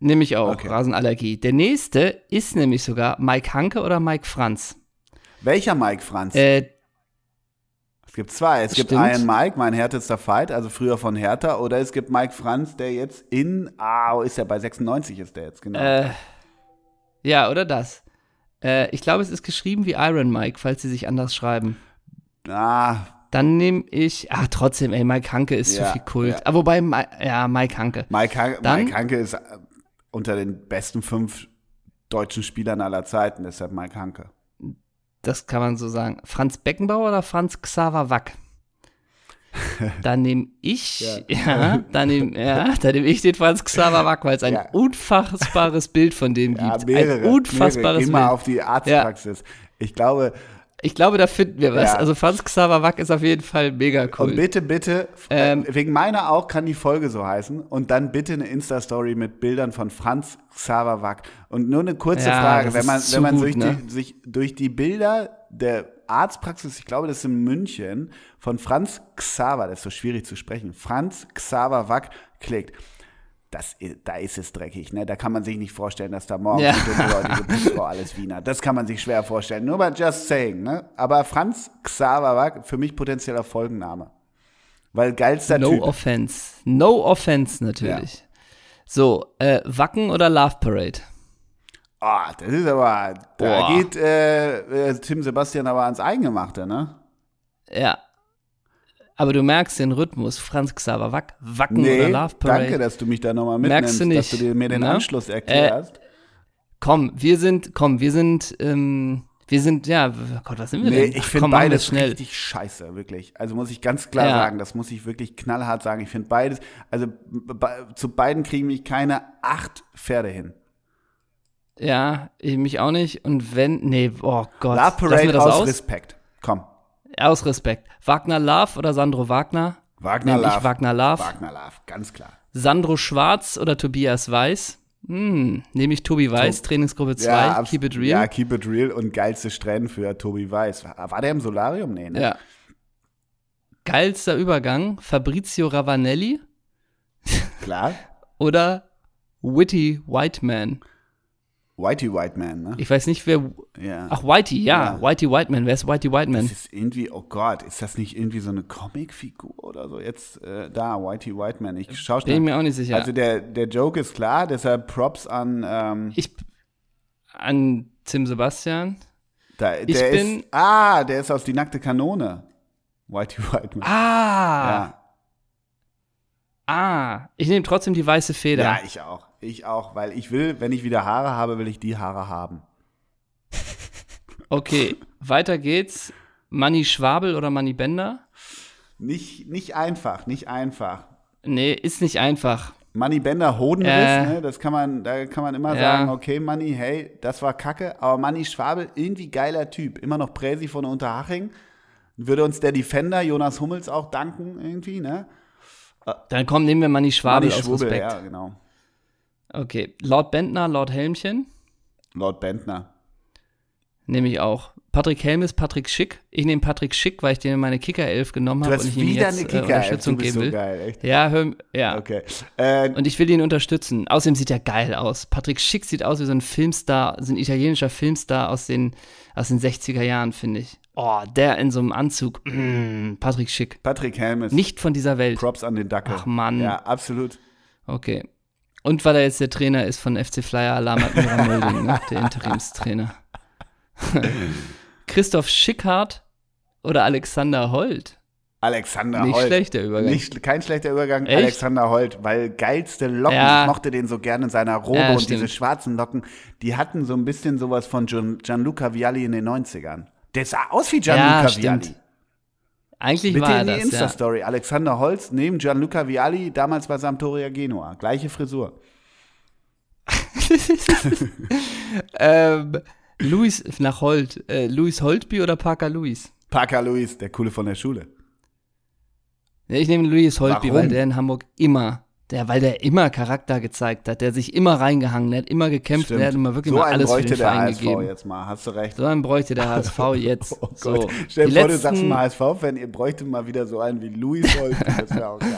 Nehme ich auch, Okay. Rasenallergie. Der nächste ist nämlich sogar Mike Hanke oder Mike Franz. Welcher Mike Franz? Äh, Es gibt zwei. Es gibt Stimmt. einen Mike, mein härtester Fight, also früher von Hertha, oder es gibt Mike Franz, der jetzt in, ah, ist der bei 96 ist der jetzt, genau. äh, ja, oder das. Äh, ich glaube, es ist geschrieben wie Iron Mike, falls sie sich anders schreiben. ah, Dann nehme ich, ah, trotzdem, ey, Mike Hanke ist Ja, zu viel Kult. ja. Ah, wobei, ja, Mike Hanke. Mike, Han Dann- Mike Hanke ist äh, unter den besten fünf deutschen Spielern aller Zeiten, deshalb Mike Hanke. Das kann man so sagen. Franz Beckenbauer oder Franz Xaver Wack? dann nehme ich, ja, ja dann nehme ja, dann nehm ich den Franz Xaver Wack, weil es ein ja. unfassbares Bild von dem gibt. Mehrere, ein unfassbares mehrere. Geh Bild. auf die Arztpraxis. Ich glaube, ich glaube, da finden wir was. Ja. Also Franz Xaver Wack ist auf jeden Fall mega cool. Und bitte, bitte, ähm, wegen meiner auch kann die Folge so heißen. Und dann bitte eine Insta-Story mit Bildern von Franz Xaver Wack. Und nur eine kurze ja, Frage, wenn man, wenn man gut, sich, ne? die, sich durch die Bilder der Arztpraxis, ich glaube, das ist in München, von Franz Xaver, das ist so schwierig zu sprechen, Franz Xaver Wack klickt das, da ist es dreckig. Ne? Da kann man sich nicht vorstellen, dass da morgen ja. die Putzfrau alles Wiener. Das kann man sich schwer vorstellen. Nur mal just saying. Ne? Aber Franz Xaver war für mich potenzieller Folgenname. Weil geilster no Typ. No offense. No offense natürlich. Ja. So, äh, Wacken oder Love Parade? Ah, oh, das ist aber, da Boah. geht äh, äh, Tim Sebastian aber ans Eingemachte, ne? Ja, aber du merkst den Rhythmus, Franz Xaver Wack, Wacken nee, oder Love Parade. danke, dass du mich da nochmal mitnimmst, du nicht, dass du dir mir den ne? Anschluss erklärst. Äh, komm, wir sind, komm, wir sind, ähm, wir sind, ja, oh Gott, was sind wir nee, denn? ich finde beides schnell. richtig scheiße, wirklich. Also muss ich ganz klar ja. sagen, das muss ich wirklich knallhart sagen. Ich finde beides, also zu beiden kriegen mich keine acht Pferde hin. Ja, ich mich auch nicht. Und wenn, nee, oh Gott. Love Parade aus, aus Respekt. Komm. Aus Respekt. Wagner Love oder Sandro Wagner? Wagner Love. Wagner Love. Wagner Love, ganz klar. Sandro Schwarz oder Tobias Weiß? Hm, nehme ich Tobi Weiß, to Trainingsgruppe 2, ja, Keep It Real. Ja, Keep It Real und geilste Strähnen für Tobi Weiß. War der im Solarium? Nee, ne? Ja. Geilster Übergang, Fabrizio Ravanelli. Klar. oder Witty Whiteman. Whitey Whiteman, ne? Ich weiß nicht, wer. Ja. Ach, Whitey, ja. ja. Whitey Whiteman. Wer ist Whitey Whiteman? Das ist irgendwie, oh Gott, ist das nicht irgendwie so eine Comicfigur oder so? Jetzt äh, da, Whitey Whiteman. Ich schaue Bin ich mir auch nicht sicher. Also der, der Joke ist klar, deshalb Props an. Ähm, ich. An Tim Sebastian. Da, ich bin. Ist, ah, der ist aus Die nackte Kanone. Whitey Whiteman. Ah! Ja. Ah, ich nehme trotzdem die weiße Feder. Ja, ich auch. Ich auch, weil ich will, wenn ich wieder Haare habe, will ich die Haare haben. Okay, weiter geht's. Manny Schwabel oder Manny Bender? Nicht, nicht einfach, nicht einfach. Nee, ist nicht einfach. Manny Bender Hodenriss, äh, ne? das kann man, da kann man immer ja. sagen, okay, Manny, hey, das war kacke, aber Manny Schwabel, irgendwie geiler Typ. Immer noch Präsi von Unterhaching. Würde uns der Defender Jonas Hummels auch danken, irgendwie, ne? Dann komm, nehmen wir Manny Schwabel Manny aus Schwubbel, Respekt. Ja, genau. Okay, Lord Bentner, Lord Helmchen. Lord Bentner. Nehme ich auch. Patrick Helm ist Patrick Schick. Ich nehme Patrick Schick, weil ich den in meine Kicker-Elf genommen habe und ich ihm jetzt eine Kicker äh, Unterstützung geben will. So geil, echt? Ja, hör, ja. Okay. Äh, und ich will ihn unterstützen. Außerdem sieht er geil aus. Patrick Schick sieht aus wie so ein Filmstar, so ein italienischer Filmstar aus den, aus den 60er Jahren, finde ich. Oh, der in so einem Anzug. Mm, Patrick Schick. Patrick Helm ist. Nicht von dieser Welt. Props an den Dackel. Ach Mann. Ja, absolut. Okay. Und weil er jetzt der Trainer ist von FC Flyer Alarm Admira Mölding, ne? der Interimstrainer. Christoph Schickhardt oder Alexander Holt? Alexander Nicht Holt. Nicht schlechter Übergang. Nicht, kein schlechter Übergang, Echt? Alexander Holt, weil geilste Locken, ja. ich mochte den so gerne in seiner Robe ja, und stimmt. diese schwarzen Locken, die hatten so ein bisschen sowas von Gian, Gianluca Vialli in den 90ern. Der sah aus wie Gianluca ja, Vialli. Eigentlich Bitte war in die das, Insta-Story. Ja. Alexander Holz neben Gianluca Vialli, damals bei Sampdoria Genua. Gleiche Frisur. ähm, Luis nach Holt. Äh, Luis Holtby oder Parker Luis? Parker Luis, der Coole von der Schule. Ja, ich nehme Luis Holtby, Warum? weil der in Hamburg immer der, weil der immer Charakter gezeigt hat, der sich immer reingehangen, hat immer gekämpft, Stimmt. der hat immer wirklich so mal alles für den Verein HSV gegeben. jetzt mal, hast du recht. So einen bräuchte der HSV jetzt. oh so. Gott. Stell dir vor, du sagst mal HSV-Fan, ihr bräuchte mal wieder so einen wie Louis Holt, das wäre auch geil.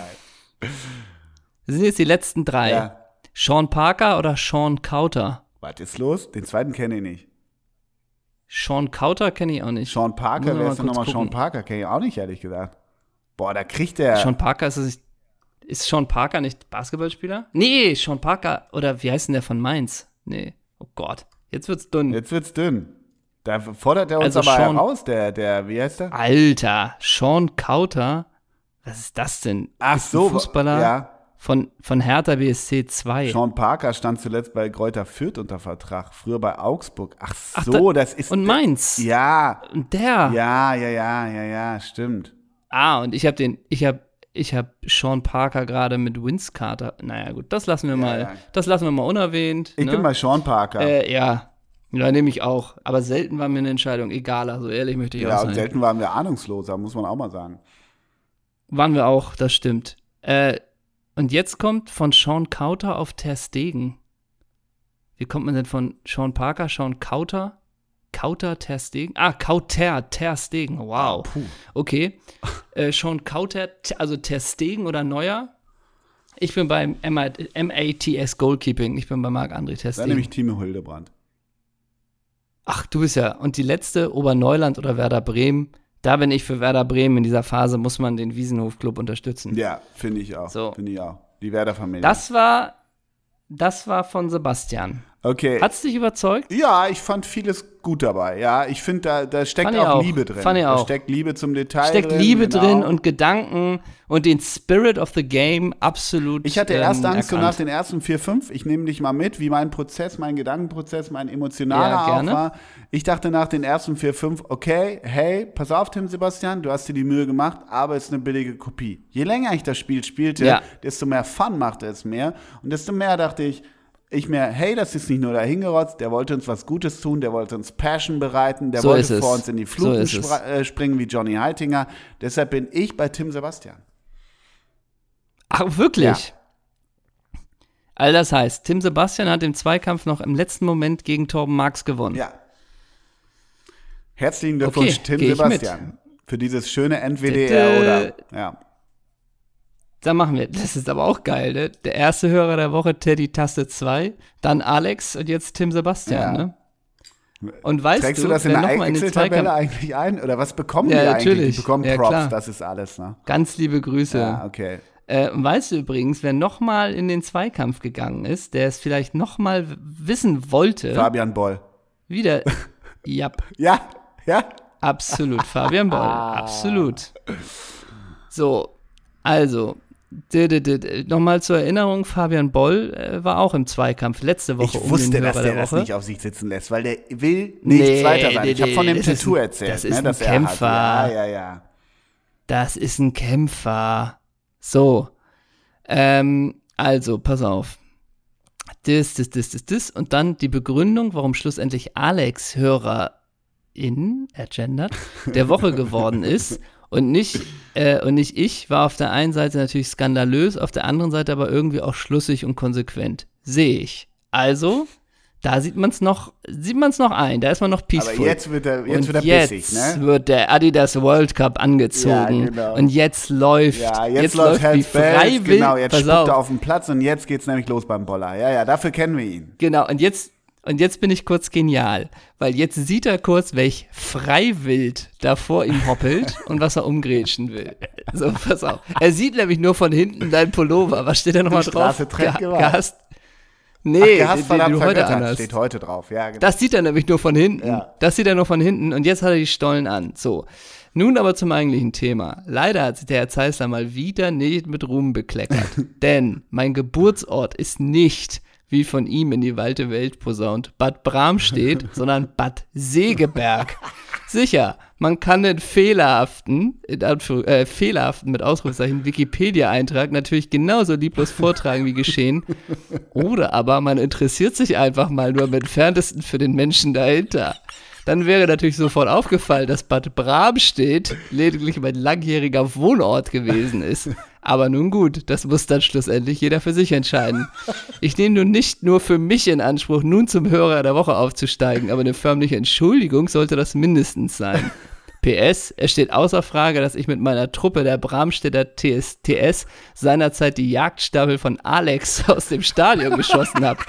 Das sind jetzt die letzten drei. Ja. Sean Parker oder Sean Kauter? Was ist los? Den zweiten kenne ich nicht. Sean Kauter kenne ich auch nicht. Sean Parker, wer ist denn nochmal Sean Parker? Kenne ich auch nicht, ehrlich gesagt. Boah, da kriegt der. Sean Parker ist es ist Sean Parker nicht Basketballspieler? Nee, Sean Parker, oder wie heißt denn der von Mainz? Nee, oh Gott, jetzt wird's dünn. Jetzt wird's dünn. Da fordert er uns also aber Sean, heraus, der, der, wie heißt der? Alter, Sean Kauter, was ist das denn? Ach ist so, Fußballer ja. von, von Hertha BSC 2. Sean Parker stand zuletzt bei Kräuter Fürth unter Vertrag, früher bei Augsburg. Ach so, Ach, da, das ist. Und Mainz. Ja. Und der. Ja, ja, ja, ja, ja, stimmt. Ah, und ich habe den, ich habe ich habe Sean Parker gerade mit Vince Carter. Naja, gut, das lassen wir mal. ja. Das lassen wir mal unerwähnt. Ich ne? bin bei Sean Parker. Äh, ja. Ja, nehme ich auch. Aber selten war mir eine Entscheidung egal. Also ehrlich möchte ich ja, auch und sein. selten waren wir ahnungsloser, muss man auch mal sagen. Waren wir auch, das stimmt. Äh, und jetzt kommt von Sean Kauter auf Ter Stegen. Wie kommt man denn von Sean Parker, Sean Kauter? Kauter, Ter Stegen? Ah, Kauter, Ter Stegen. Wow. Puh. Okay. Äh, Sean Kauter, also Ter Stegen oder Neuer? Ich bin beim MATS Goalkeeping. Ich bin bei Marc-André Ter Dann nehme ich Stegen. Timo Hildebrand. Ach, du bist ja. Und die letzte, Oberneuland oder Werder Bremen. Da bin ich für Werder Bremen. In dieser Phase muss man den Wiesenhof-Club unterstützen. Ja, finde ich auch. So. Finde ich auch. Die Werder-Familie. Das war, das war von Sebastian. Okay. Hat's dich überzeugt? Ja, ich fand vieles gut dabei. Ja, ich finde, da, da steckt auch, auch. Liebe drin. Fand ich Da auch. steckt Liebe zum Detail Steckt drin. Liebe genau. drin und Gedanken und den Spirit of the Game absolut. Ich hatte erst ähm, Angst so nach den ersten vier, fünf. Ich nehme dich mal mit, wie mein Prozess, mein Gedankenprozess, mein emotionaler Ja, auch war. Ich dachte nach den ersten vier, fünf, okay, hey, pass auf, Tim Sebastian, du hast dir die Mühe gemacht, aber es ist eine billige Kopie. Je länger ich das Spiel spielte, Ja. desto mehr Fun machte es mehr. Und desto mehr dachte ich, ich mir, hey, das ist nicht nur dahingerotzt, der wollte uns was Gutes tun, der wollte uns Passion bereiten, der So wollte vor uns in die So Fluten es. spra- äh, springen wie Johnny Heitinger. Deshalb bin ich bei Tim Sebastian. Ach, wirklich? All das heißt, Tim Sebastian hat im Zweikampf noch im letzten Moment gegen Torben Marx gewonnen. Ja. Herzlichen Glückwunsch, Okay, Tim Sebastian. Für dieses schöne NWDR oder. Ja. Dann machen wir, das ist aber auch geil, ne? Der erste Hörer der Woche, Teddy Taste 2, dann Alex und jetzt Tim Sebastian, Ja. ne? Und weißt Trägst du, du das in der Excel-Tabelle eigentlich ein? Oder was bekommen Ja, die eigentlich? natürlich. Die bekommen Ja, Props, klar. das ist alles, ne? ganz liebe Grüße. Ja, okay. Äh, und weißt du übrigens, wer nochmal in den Zweikampf gegangen ist, der es vielleicht nochmal wissen wollte, Fabian Boll. wieder, ja, Ja, ja. absolut, Fabian Boll, absolut. So, also, nochmal zur Erinnerung, Fabian Boll äh, war auch im Zweikampf letzte Woche Ich um wusste, den dass Hörer der der das nicht auf sich sitzen lässt, weil der will nichts Nee, weiter sein. Ich habe von dem Tattoo ein- erzählt, das ist ne, ein er Kämpfer. Ja, ja, ja. Das ist ein Kämpfer. So. Ähm, also, pass auf. Das, das, das, das, das. Und dann die Begründung, warum schlussendlich Alex Hörerin, er gendert, der Woche geworden ist. Und nicht, äh, und nicht ich, war auf der einen Seite natürlich skandalös, auf der anderen Seite aber irgendwie auch schlüssig und konsequent. Sehe ich. Also, da sieht man es noch, sieht man es noch ein, da ist man noch peaceful. Aber jetzt wird er, jetzt und wird er jetzt bissig, ne? wird der Adidas World Cup angezogen. Ja, genau. Und jetzt läuft, Ja, jetzt, läuft wie Hells Bells, freiwillig. genau, jetzt spuckt auf, er auf den Platz und jetzt geht's nämlich los beim Boller. Ja, ja, dafür kennen wir ihn. Genau, und jetzt, und jetzt bin ich kurz genial, weil jetzt sieht er kurz, welch Freiwild da vor ihm hoppelt und was er umgrätschen will. So, pass auf. Er sieht nämlich nur von hinten dein Pullover. Was steht da nochmal drauf? Ge. Ach, Nee, hast den, den du heute vergöttert. anhast. Steht heute drauf, ja, genau. Das sieht er nämlich nur von hinten. Ja. Das sieht er nur von hinten und jetzt hat er die Stollen an. So. Nun aber zum eigentlichen Thema. Leider hat sich der Herr Zeissler mal wieder nicht mit Ruhm bekleckert. Denn mein Geburtsort ist nicht, wie von ihm in die weite Welt posaunt, Bad Bramstedt, sondern Bad Segeberg. Sicher, man kann den fehlerhaften, in Anführung, äh, fehlerhaften mit Ausrufezeichen Wikipedia-Eintrag natürlich genauso lieblos vortragen wie geschehen. Oder aber man interessiert sich einfach mal nur am entferntesten für den Menschen dahinter. Dann wäre natürlich sofort aufgefallen, dass Bad Bramstedt lediglich mein langjähriger Wohnort gewesen ist. Aber nun gut, das muss dann schlussendlich jeder für sich entscheiden. Ich nehme nun nicht nur für mich in Anspruch, nun zum Hörer der Woche aufzusteigen, aber eine förmliche Entschuldigung sollte das mindestens sein. PS, es steht außer Frage, dass ich mit meiner Truppe der Bramstädter TSTS seinerzeit die Jagdstaffel von Alex aus dem Stadion geschossen habe.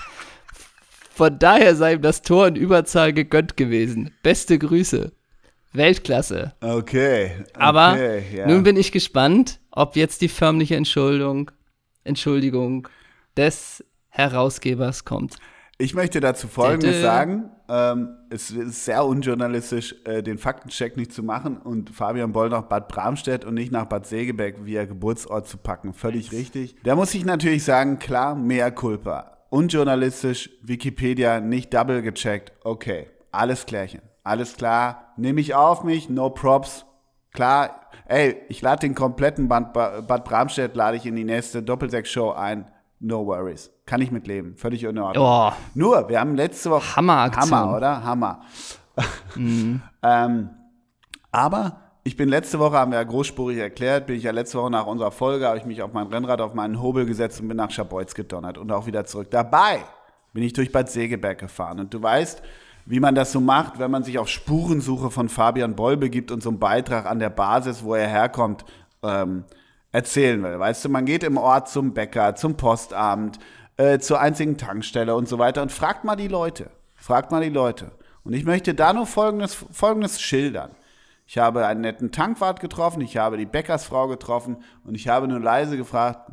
Von daher sei ihm das Tor in Überzahl gegönnt gewesen. Beste Grüße. Weltklasse. Okay. Aber okay, ja. nun bin ich gespannt, ob jetzt die förmliche Entschuldigung, Entschuldigung des Herausgebers kommt. Ich möchte dazu Folgendes Dede. sagen. Ähm, es ist sehr unjournalistisch, äh, den Faktencheck nicht zu machen und Fabian Boll nach Bad Bramstedt und nicht nach Bad Segeberg via Geburtsort zu packen. Völlig richtig. Da muss ich natürlich sagen, klar, mehr Culpa. Unjournalistisch, Wikipedia nicht double gecheckt. Okay, alles klärchen. Alles klar, nehme ich auf mich, no props. Klar, ey, ich lade den kompletten Bad, Bad Bramstedt lade ich in die nächste Doppelsechs-Show ein. No worries. Kann ich mitleben. Völlig in Ordnung. Oh, Nur, wir haben letzte Woche. Hammeraktion. Hammer, oder? Hammer. ähm, aber ich bin letzte Woche, haben wir ja großspurig erklärt, bin ich ja letzte Woche nach unserer Folge, habe ich mich auf mein Rennrad auf meinen Hobel gesetzt und bin nach Schabolz gedonnert und auch wieder zurück. Dabei bin ich durch Bad Segeberg gefahren. Und du weißt, wie man das so macht, wenn man sich auf Spurensuche von Fabian Boll begibt und so einen Beitrag an der Basis, wo er herkommt, ähm, erzählen will. Weißt du, man geht im Ort zum Bäcker, zum Postamt, äh, zur einzigen Tankstelle und so weiter und fragt mal die Leute. Fragt mal die Leute. Und ich möchte da nur Folgendes, Folgendes schildern. Ich habe einen netten Tankwart getroffen, ich habe die Bäckersfrau getroffen und ich habe nur leise gefragt,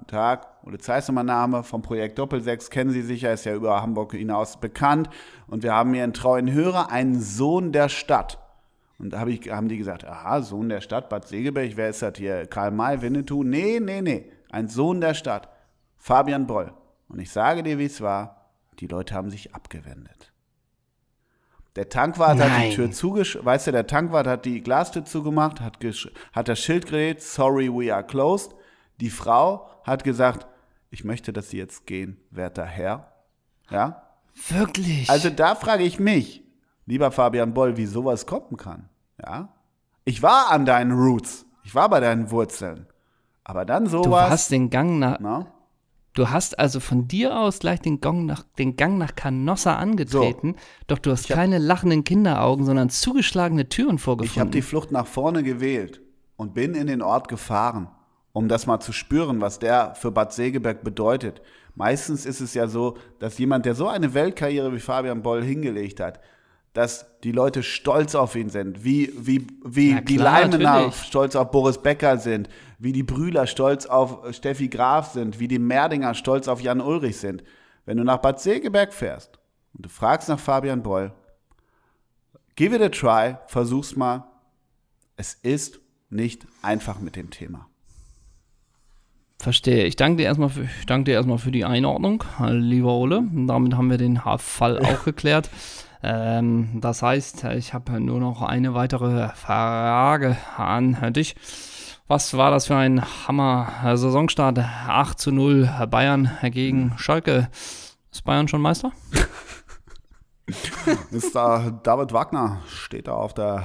guten Tag, Polizeisnummername vom Projekt Doppelsechs, kennen Sie sicher, ist ja über Hamburg hinaus bekannt. Und wir haben hier einen treuen Hörer, einen Sohn der Stadt. Und da hab ich, haben die gesagt, aha, Sohn der Stadt, Bad Segeberg, wer ist das hier? Karl May, Winnetou? Nee, nee, nee, ein Sohn der Stadt, Fabian Boll. Und ich sage dir, wie es war, die Leute haben sich abgewendet. Der Tankwart hat Nein. die Tür zugesch... Weißt du, der Tankwart hat die Glastür zugemacht, hat, hat das Schild gedreht, sorry, we are closed. Die Frau hat gesagt, ich möchte, dass Sie jetzt gehen, werter Herr. Ja? Wirklich? Also da frage ich mich, lieber Fabian Boll, wie sowas kommen kann. Ja? Ich war an deinen Roots. Ich war bei deinen Wurzeln. Aber dann du sowas... hast den Gang nach, na? du hast also von dir aus gleich den Gang nach, den Gang nach Canossa angetreten, doch du hast keine lachenden Kinderaugen, sondern zugeschlagene Türen Ich habe vorgefunden. die Flucht nach vorne gewählt und bin in den Ort gefahren, um das mal zu spüren, was der für Bad Segeberg bedeutet. Meistens ist es ja so, dass jemand, der so eine Weltkarriere wie Fabian Boll hingelegt hat, dass die Leute stolz auf ihn sind, wie, wie, wie Na die klar, Leimener stolz auf Boris Becker sind, wie die Brühler stolz auf Steffi Graf sind, wie die Merdinger stolz auf Jan Ulrich sind. Wenn du nach Bad Segeberg fährst und du fragst nach Fabian Boll, give it a try, versuch's mal. Es ist nicht einfach mit dem Thema. Verstehe. Ich danke dir erstmal für, ich danke dir erstmal für die Einordnung, lieber Ole. Damit haben wir den Fall auch geklärt. Ähm, das heißt, ich habe nur noch eine weitere Frage an dich. Was war das für ein Hammer-Saisonstart? 8 zu 0 Bayern gegen Schalke. Ist Bayern schon Meister? Ist da David Wagner, steht da auf der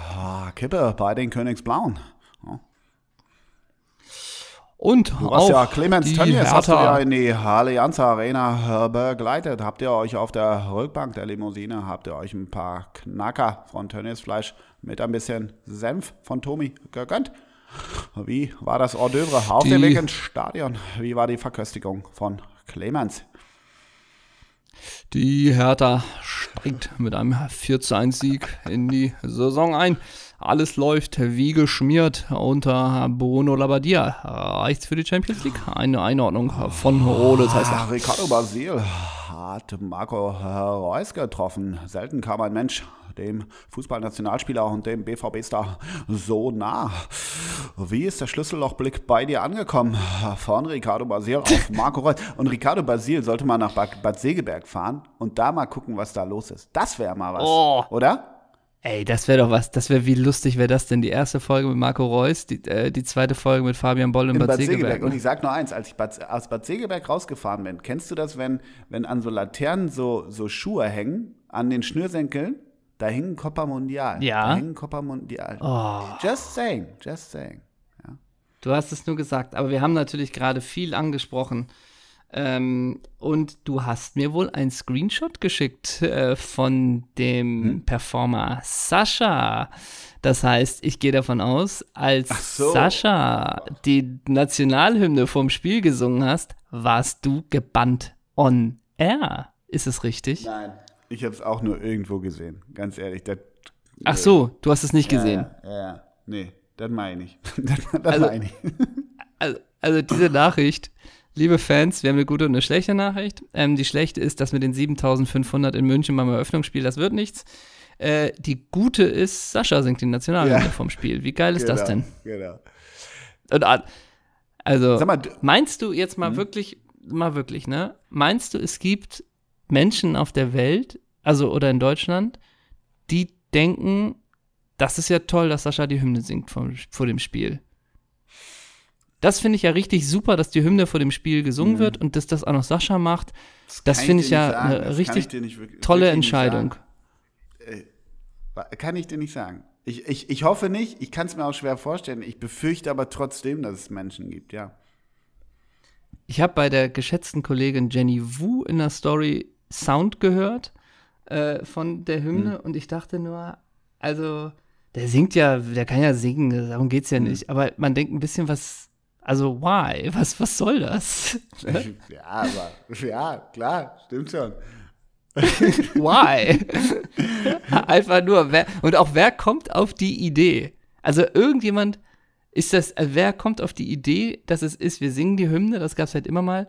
Kippe bei den Königsblauen. Und Du hast ja Clemens Tönnies, hast du ja in die Allianz Arena begleitet. Habt ihr euch auf der Rückbank der Limousine, habt ihr euch ein paar Knacker von Tönnies Fleisch mit ein bisschen Senf von Tomi gegönnt? Wie war das Hors d'oeuvre auf dem Weg ins Stadion? Wie war die Verköstigung von Clemens? Die Hertha steigt mit einem 4 zu 1 Sieg in die Saison ein. Alles läuft wie geschmiert unter Bruno Labbadia. Reicht's für die Champions League? Eine Einordnung von Ole Ah, Zeissler. Ricardo Basil hat Marco Reus getroffen. Selten kam ein Mensch dem Fußballnationalspieler und dem BVB-Star so nah. Wie ist der Schlüssellochblick bei dir angekommen? Von Ricardo Basil auf Marco Reus. Und Ricardo Basil sollte mal nach Bad Bad Segeberg fahren und da mal gucken, was da los ist. Das wäre mal was, Oh. oder? Ey, das wäre doch was. Das wäre wie lustig wäre das denn? Die erste Folge mit Marco Reus, die, äh, die zweite Folge mit Fabian Boll in, In Bad, Bad Segeberg. Segeberg. Und ne? ich sag nur eins, als ich Bad, aus Bad Segeberg rausgefahren bin, kennst du das, wenn, wenn an so Laternen so, so Schuhe hängen, an den Schnürsenkeln? Da hängen Copa Mundial. Ja. Da hängen Copa Mundial. Oh. Just saying, just saying. Du hast es nur gesagt, aber wir haben natürlich gerade viel angesprochen. Ähm, und du hast mir wohl einen Screenshot geschickt äh, von dem Hm? Performer Sascha. Das heißt, ich gehe davon aus, als so. Sascha die Nationalhymne vom Spiel gesungen hast, warst du gebannt on air. Ist es richtig? Nein. Ich habe es auch nur irgendwo gesehen, ganz ehrlich. Das, Ach so, du hast es nicht gesehen. Ja, ja, ja. nee, das meine ich das das Also- meine ich. also, also diese Nachricht, liebe Fans, wir haben eine gute und eine schlechte Nachricht. Ähm, die schlechte ist, dass mit den 7500 in München beim Eröffnungsspiel, das wird nichts. Äh, die gute ist, Sascha singt die Nationalhymne Ja. vom Spiel. Wie geil ist das denn? Genau. Und, ah, also, Sag mal, meinst du jetzt mal wirklich, mal wirklich, ne? Meinst du, es gibt Menschen auf der Welt, also oder in Deutschland, die denken, das ist ja toll, dass Sascha die Hymne singt vor, vor dem Spiel. Das finde ich ja richtig super, dass die Hymne vor dem Spiel gesungen mhm. wird und dass das auch noch Sascha macht. Das, das finde ich, ich ja sagen. eine richtig wirklich, tolle Entscheidung. Äh, kann ich dir nicht sagen. Ich, ich, ich hoffe nicht, ich kann es mir auch schwer vorstellen. Ich befürchte aber trotzdem, dass es Menschen gibt, ja. Ich habe bei der geschätzten Kollegin Jenny Wu in der Story Sound gehört äh, von der Hymne mhm. und ich dachte nur, also der singt ja, der kann ja singen, darum geht es ja mhm. nicht. Aber man denkt ein bisschen, was, also why? Was, was soll das? ja, aber, ja, klar, stimmt schon. why? Einfach nur, wer, und auch wer kommt auf die Idee? Also irgendjemand, ist das, also wer kommt auf die Idee, dass es ist, wir singen die Hymne, das gab es halt immer mal.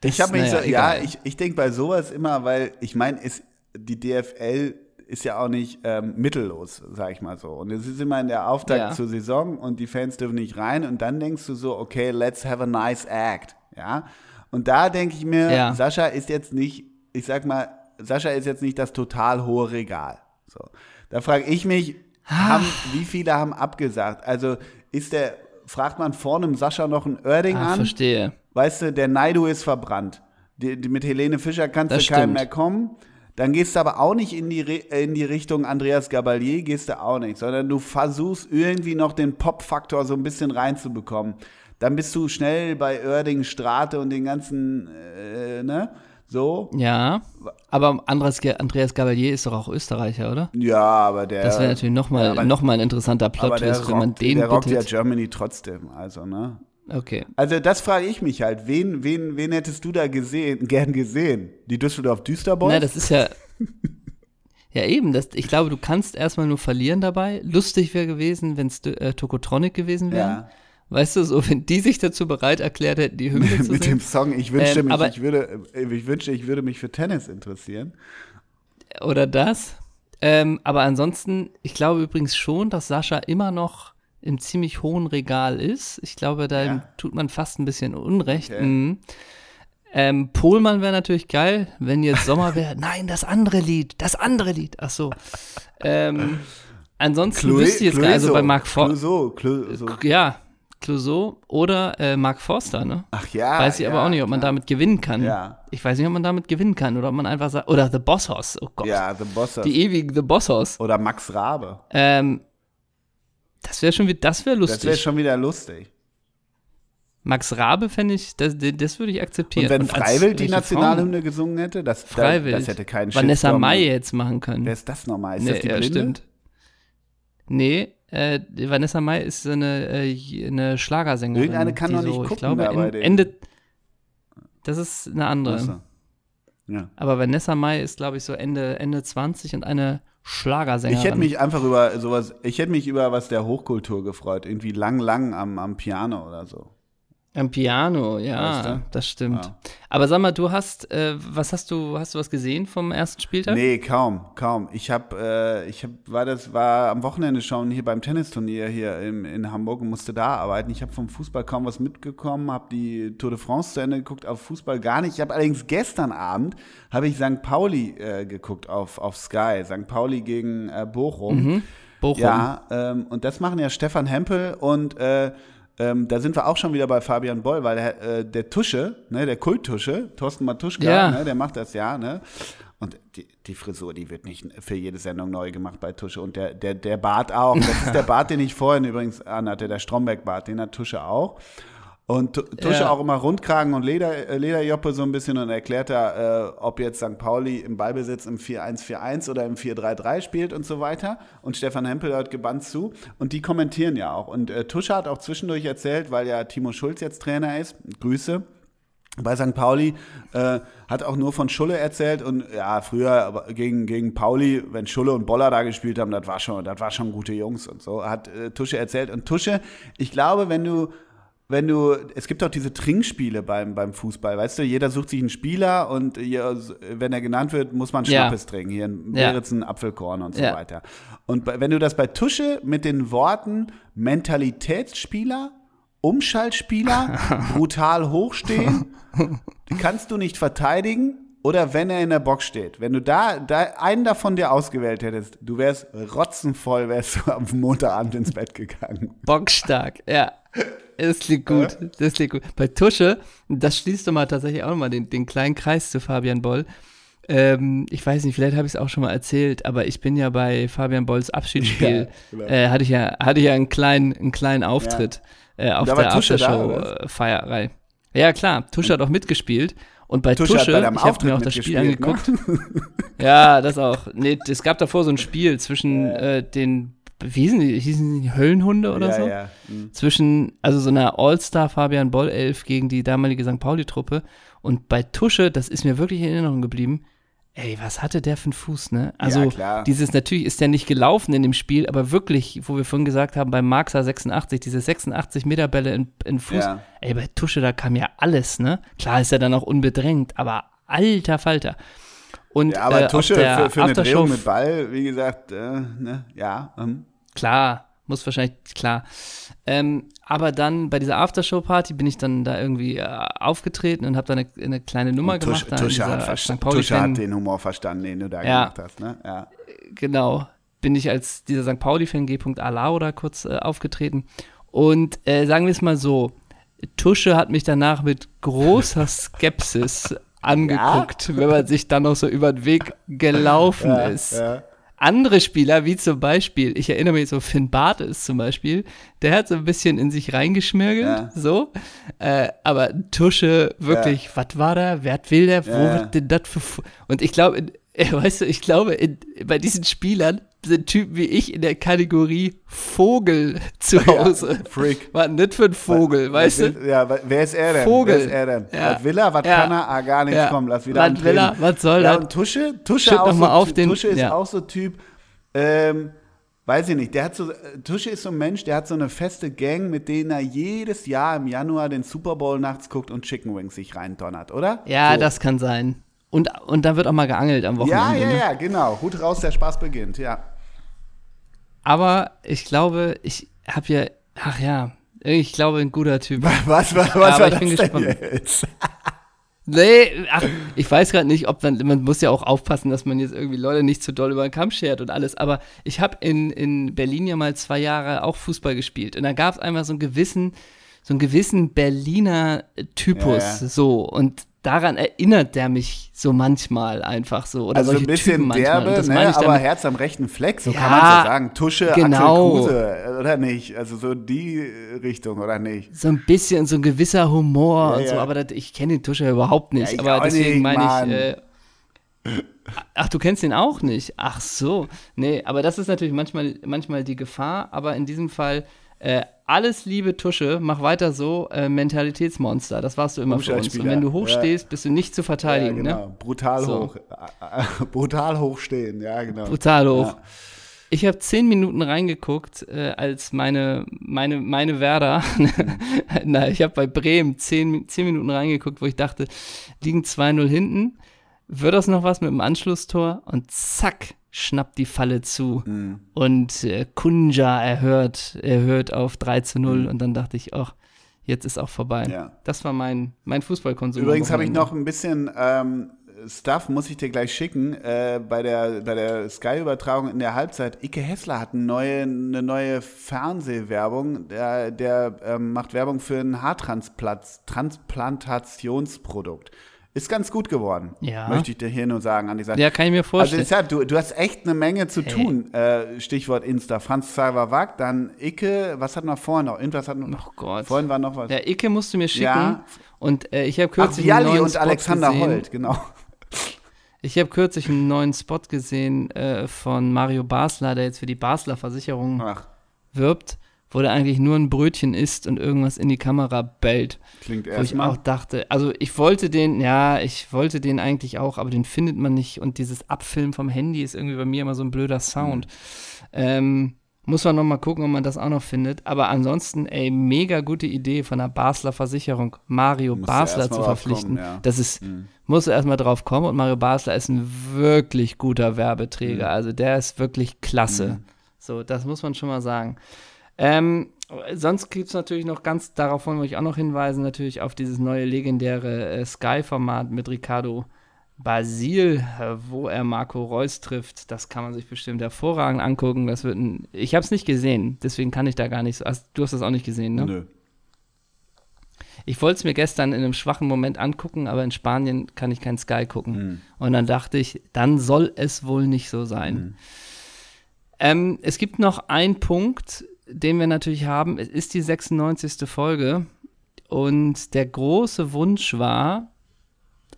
Das, ich habe mich naja, so, ja, ich, ich denke bei sowas immer, weil ich meine, die DFL ist ja auch nicht ähm, mittellos, sag ich mal so. Und es ist immer in der Auftakt ja. zur Saison und die Fans dürfen nicht rein und dann denkst du so, okay, let's have a nice act, ja. Und da denke ich mir, ja. Sascha ist jetzt nicht, ich sag mal, Sascha ist jetzt nicht das total hohe Regal. So. Da frage ich mich, haben, wie viele haben abgesagt? Also ist der, fragt man vor einem Sascha noch ein Oerding ah, an? verstehe. Weißt du, der Naidu ist verbrannt. Die, die, mit Helene Fischer kannst das du keinem mehr kommen. Dann gehst du aber auch nicht in die, in die Richtung Andreas Gabalier, gehst du auch nicht, sondern du versuchst irgendwie noch den Pop-Faktor so ein bisschen reinzubekommen. Dann bist du schnell bei Oerding, Strate und den ganzen, äh, ne? So. Ja. Aber Andreas, Andreas Gabalier ist doch auch Österreicher, oder? Ja, aber der. Das wäre natürlich nochmal ja, noch mal ein interessanter Plot, wenn man den. Der rockt ja Germany trotzdem, also, ne? Okay. Also das frage ich mich halt. Wen, wen, wen hättest du da gesehen, gern gesehen? Die Düsseldorf Düsterboys? Na, das ist ja. ja, eben. Das, ich glaube, du kannst erstmal nur verlieren dabei. Lustig wäre gewesen, wenn es äh, Tokotronic gewesen wäre. Ja. Weißt du, so, wenn die sich dazu bereit erklärt hätten, die Hymne zu singen. Mit dem Song, ich wünschte, ähm, mich, ich, würde, äh, ich wünschte, ich würde mich für Tennis interessieren. Oder das. Ähm, aber ansonsten, ich glaube übrigens schon, dass Sascha immer noch im ziemlich hohen Regal ist. Ich glaube, da ja. tut man fast ein bisschen Unrecht. Okay. Mhm. Ähm, Pohlmann wäre natürlich geil, wenn jetzt Sommer wäre. Nein, das andere Lied, das andere Lied. Ach so. Ähm, ansonsten Chloe, wüsste ich jetzt gar also bei Mark Forster. Ja, Clouseau oder äh, Mark Forster, ne? Ach ja. Weiß ich ja, aber auch nicht, ob man klar. damit gewinnen kann. Ja. Ich weiß nicht, ob man damit gewinnen kann oder ob man einfach sagt, oder The Boss Hoss, oh Gott. Ja, The Boss Hoss. Die ewige The Boss Hoss. Oder Max Rabe. Ähm, das wäre schon wieder, das wäre lustig. Das wäre schon wieder lustig. Max Rabe fände ich, das, das würde ich akzeptieren. Und wenn Freiwild die Nationalhymne gesungen hätte, das, Freiwild. das hätte keinen Vanessa Mai jetzt machen können. Wer ist das nochmal? Ist nee, das die Blinde? Ja, stimmt. Nee, äh, Vanessa Mai ist eine, äh, eine Schlagersängerin. Irgendeine kann noch so, nicht gucken ich glaube, in, Ende. Das ist eine andere. Ja. Aber Vanessa Mai ist, glaube ich, so Ende, Ende 20 und eine Schlagersängerin. Ich hätte mich einfach über sowas, ich hätte mich über was der Hochkultur gefreut. Irgendwie lang, lang am, am Piano oder so. Am Piano, ja, weißt du? das stimmt. Ja. Aber sag mal, du hast, äh, was hast du, hast du was gesehen vom ersten Spieltag? Nee, kaum, kaum. Ich habe, äh, ich hab, war das, war am Wochenende schon hier beim Tennisturnier hier im, in Hamburg und musste da arbeiten. Ich habe vom Fußball kaum was mitgekommen, habe die Tour de France zu Ende geguckt, auf Fußball gar nicht. Ich habe allerdings gestern Abend, habe ich St. Pauli äh, geguckt auf, auf Sky, St. Pauli gegen äh, Bochum. Mhm. Bochum. Ja, ähm, und das machen ja Stefan Hempel und äh, ähm, da sind wir auch schon wieder bei Fabian Boll, weil der, äh, der Tusche, ne, der Kulttusche, Thorsten Matuschka, ja. ne, der macht das ja, ne? Und die, die, Frisur, die wird nicht für jede Sendung neu gemacht bei Tusche. Und der, der, der Bart auch. Das ist der Bart, den ich vorhin übrigens anhatte, der Stromberg-Bart, den hat Tusche auch. Und Tusche ja. auch immer Rundkragen und Leder, äh, Lederjoppe so ein bisschen und erklärt da, äh, ob jetzt St. Pauli im Ballbesitz im 4-1-4-1 oder im 4-3-3 spielt und so weiter. Und Stefan Hempel hört gebannt zu. Und die kommentieren ja auch. Und äh, Tusche hat auch zwischendurch erzählt, weil ja Timo Schulz jetzt Trainer ist, Grüße, bei St. Pauli äh, hat auch nur von Schulle erzählt und ja, früher gegen, gegen Pauli, wenn Schulle und Boller da gespielt haben, das war schon, das war schon gute Jungs und so, hat äh, Tusche erzählt. Und Tusche, ich glaube, wenn du wenn du, es gibt auch diese Trinkspiele beim, beim Fußball, weißt du, jeder sucht sich einen Spieler und hier, wenn er genannt wird, muss man Schnappes ja. trinken. Hier ein Beeritzen, ja. Apfelkorn und so ja. weiter. Und wenn du das bei Tusche mit den Worten Mentalitätsspieler, Umschaltspieler, brutal hochstehen, kannst du nicht verteidigen, oder wenn er in der Box steht, wenn du da, da einen davon dir ausgewählt hättest, du wärst rotzenvoll, wärst du am Montagabend ins Bett gegangen. Bockstark, ja. Das klingt gut. Das klingt gut. Bei Tusche, das schließt doch mal tatsächlich auch nochmal den, den kleinen Kreis zu Fabian Boll. Ähm, ich weiß nicht, vielleicht habe ich es auch schon mal erzählt, aber ich bin ja bei Fabian Bolls Abschiedsspiel, ja, genau. äh, hatte ich ja, hatte ich ja einen kleinen, einen kleinen Auftritt ja. äh, auf der Aftershow-Feierei. Ja, klar, Tusche hat auch mitgespielt. Und bei Tusche, Tusche bei ich habe mir auch das Spiel ne? angeguckt. Ne? ja, das auch. Nee, es gab davor so ein Spiel zwischen äh, den wie hießen die, hießen die Höllenhunde oder ja, so? Ja. Mhm. Zwischen, also so einer All-Star Fabian Boll Elf gegen die damalige St. Pauli-Truppe. Und bei Tusche, das ist mir wirklich in Erinnerung geblieben, ey, was hatte der für einen Fuß, ne? Also, ja, dieses, natürlich ist der nicht gelaufen in dem Spiel, aber wirklich, wo wir vorhin gesagt haben, beim Marxa 86, diese 86 Meter Bälle in, in Fuß, ja. ey, bei Tusche, da kam ja alles, ne? Klar ist er dann auch unbedrängt, aber alter Falter. Und, ja, aber äh, Tusche für, für eine Drehung mit Ball, wie gesagt, äh, ne, ja. Ähm. Klar, muss wahrscheinlich, klar. Ähm, aber dann bei dieser Aftershow-Party bin ich dann da irgendwie äh, aufgetreten und habe da eine, eine, kleine Nummer und gemacht. Tusche, hat, Tusche hat den Humor verstanden, den du da ja, gemacht hast. Ne? Ja. Genau. Bin ich als dieser St. Pauli-Fan G.A. da kurz äh, aufgetreten. Und äh, sagen wir es mal so, Tusche hat mich danach mit großer Skepsis angeguckt, ja? wenn man sich dann noch so über den Weg gelaufen ja, ist. Ja andere Spieler, wie zum Beispiel, ich erinnere mich so, Finn Bartels zum Beispiel, der hat so ein bisschen in sich reingeschmirgelt, ja. so. Äh, aber Tusche, wirklich, ja. was war da? Wer will der? Wo wird denn das für. Und ich glaube, weißt du, ich glaube, in, bei diesen Spielern sind Typen wie ich in der Kategorie Vogel zu Hause. Ja, Freak. Was nicht für ein Vogel, was, weißt du? Ja, wer ist er denn? Vogel. Wer ist er denn? Ja. Was will er? Was ja. kann er? Ah, gar nichts. Ja. Komm, lass wieder Was will er? Was soll ja, das? Und Tusche, Tusche, auch so, auf den, Tusche ist auch so Typ, ähm, weiß ich nicht, der hat so, Tusche ist so ein Mensch, der hat so eine feste Gang, mit denen er jedes Jahr im Januar den Super Bowl nachts guckt und Chicken Wings sich reindonnert, oder? Ja, so. das kann sein. Und, und da wird auch mal geangelt am Wochenende. Ja, ja, ne? ja, genau. Hut raus, der Spaß beginnt, ja. Aber ich glaube, ich habe ja, ach ja, ich glaube, ein guter Typ. Was, was, was ja, war ich das bin gespannt. Jetzt? Nee, ach, ich weiß gerade nicht, ob dann, man muss ja auch aufpassen, dass man jetzt irgendwie Leute nicht zu doll über den Kamm schert und alles, aber ich habe in, in Berlin ja mal zwei Jahre auch Fußball gespielt und da gab es einmal so einen gewissen, so einen gewissen Berliner Typus, ja, ja. so und daran erinnert der mich so manchmal einfach so. Oder also ein bisschen derbe, ne, aber Herz am rechten Fleck, so ja, kann man so sagen. Tusche, genau. Axel Kruse, oder nicht? Also so die Richtung, oder nicht? So ein bisschen, so ein gewisser Humor ja, und so, aber das, ich kenne den Tusche überhaupt nicht. aber deswegen meine ich, äh, Ach, du kennst den auch nicht? Ach so. Nee, aber das ist natürlich manchmal, manchmal die Gefahr, aber in diesem Fall äh, alles Liebe Tusche, mach weiter so, äh, Mentalitätsmonster, das warst du immer für uns. Und wenn du hochstehst, ja. bist du nicht zu verteidigen. Ja, genau. Ne? Brutal so. hoch. Brutal hoch stehen, ja, genau. Brutal hoch. Ja. Ich habe zehn Minuten reingeguckt, äh, als meine, meine, meine Werder, na, ich habe bei Bremen zehn, zehn Minuten reingeguckt, wo ich dachte, liegen 2-0 hinten, wird das noch was mit dem Anschlusstor? Und zack, schnappt die Falle zu. Mhm. Und äh, Kunja erhört, erhört auf 3 zu 0 mhm. und dann dachte ich, ach, jetzt ist auch vorbei. Ja. Das war mein, mein Fußballkonsum. Übrigens habe ich noch ein bisschen ähm, Stuff, muss ich dir gleich schicken, äh, bei der, bei der Sky-Übertragung in der Halbzeit. Ike Hessler hat eine neue, eine neue Fernsehwerbung, der, der ähm, macht Werbung für ein Haartransplantationsprodukt. Ist ganz gut geworden, ja. möchte ich dir hier nur sagen an dieser Ja, kann ich mir vorstellen. Also deshalb, du, du hast echt eine Menge zu hey. tun. Äh, Stichwort Insta. Franz Xaver Wag, dann Icke, was hat noch vorhin noch? Irgendwas hat noch. Oh Gott. Vorhin war noch was. Ja, Icke musst du mir schicken. Ja. Und äh, ich habe kürzlich Ach, einen neuen und Spot Alexander gesehen. Holt, genau. Ich habe kürzlich einen neuen Spot gesehen äh, von Mario Basler, der jetzt für die Basler Versicherung Ach. wirbt wo der eigentlich nur ein Brötchen isst und irgendwas in die Kamera bellt. Klingt erstmal. Wo ich auch dachte, also ich wollte den, ja, ich wollte den eigentlich auch, aber den findet man nicht. Und dieses Abfilmen vom Handy ist irgendwie bei mir immer so ein blöder Sound. Mhm. Ähm, muss man noch mal gucken, ob man das auch noch findet. Aber ansonsten, ey, mega gute Idee von der Basler Versicherung, Mario Musst Basler zu verpflichten. Kommen, ja. Das ist, mhm. musst du erstmal drauf kommen. Und Mario Basler ist ein wirklich guter Werbeträger. Mhm. Also der ist wirklich klasse. Mhm. So, das muss man schon mal sagen. Ähm, sonst gibt es natürlich noch ganz, darauf wollen wir euch auch noch hinweisen, natürlich auf dieses neue legendäre äh, Sky-Format mit Ricardo Basil, wo er Marco Reus trifft, das kann man sich bestimmt hervorragend angucken. Das wird ein, ich habe es nicht gesehen, deswegen kann ich da gar nicht so. Also, du hast das auch nicht gesehen, ne? Nö. Ich wollte es mir gestern in einem schwachen Moment angucken, aber in Spanien kann ich kein Sky gucken. Mhm. Und dann dachte ich, dann soll es wohl nicht so sein. Mhm. Ähm, es gibt noch einen Punkt, den wir natürlich haben. Es ist die 96. Folge. Und der große Wunsch war,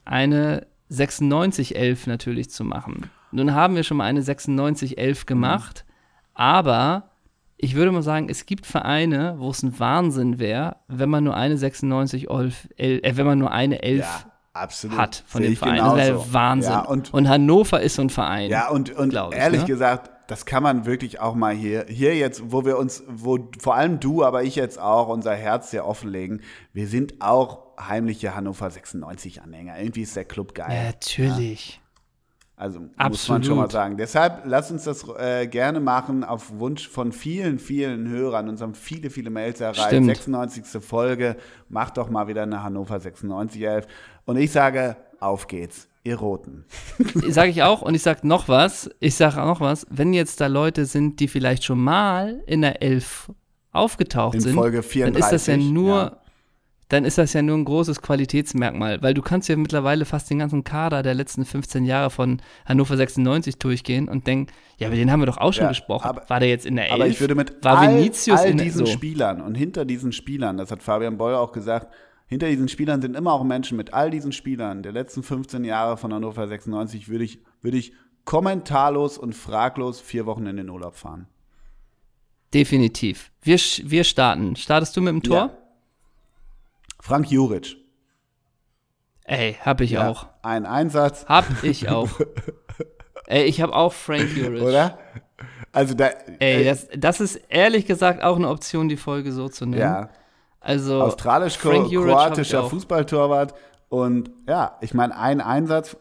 eine 9611 natürlich zu machen. Nun haben wir schon mal eine 9611 gemacht, mhm. aber ich würde mal sagen, es gibt Vereine, wo es ein Wahnsinn wäre, wenn man nur eine 96 11, äh, wenn man nur eine 11 ja, hat von Sehe den Vereinen. Das wäre Wahnsinn. Ja, und, und, Hannover ist so ein Verein. Ja, und, und ehrlich ne? gesagt, das kann man wirklich auch mal hier, hier jetzt, wo wir uns, wo vor allem du, aber ich jetzt auch unser Herz sehr offenlegen. Wir sind auch heimliche Hannover 96 Anhänger. Irgendwie ist der Club geil. Ja, natürlich. Ja. Also Absolut. muss man schon mal sagen. Deshalb lass uns das äh, gerne machen auf Wunsch von vielen, vielen Hörern. Uns haben viele, viele Mails erreicht. Stimmt. 96. Folge. Macht doch mal wieder eine Hannover 96 11. Und ich sage, auf geht's ihr Roten. Sage ich auch und ich sage noch was. Ich sage auch noch was. Wenn jetzt da Leute sind, die vielleicht schon mal in der Elf aufgetaucht in sind, Folge 34, dann ist das ja nur, ja. dann ist das ja nur ein großes Qualitätsmerkmal, weil du kannst ja mittlerweile fast den ganzen Kader der letzten 15 Jahre von Hannover 96 durchgehen und denken, ja, aber den haben wir doch auch schon ja, gesprochen. Aber, War der jetzt in der Elf? Aber ich würde mit War all, Vinicius all in diesen so. Spielern und hinter diesen Spielern, das hat Fabian Boll auch gesagt, hinter diesen Spielern sind immer auch Menschen. Mit all diesen Spielern der letzten 15 Jahre von Hannover 96 würde ich, würde ich kommentarlos und fraglos vier Wochen in den Urlaub fahren. Definitiv. Wir, wir starten. Startest du mit dem Tor? Ja. Frank Juric. Ey, hab ich ja, auch. Ein Einsatz. Hab ich auch. Ey, ich hab auch Frank Juric. Oder? Also da. Ey, das, das ist ehrlich gesagt auch eine Option, die Folge so zu nennen. Ja. Also australisch-kroatischer Fußballtorwart. Und ja, ich meine, ein Einsatz.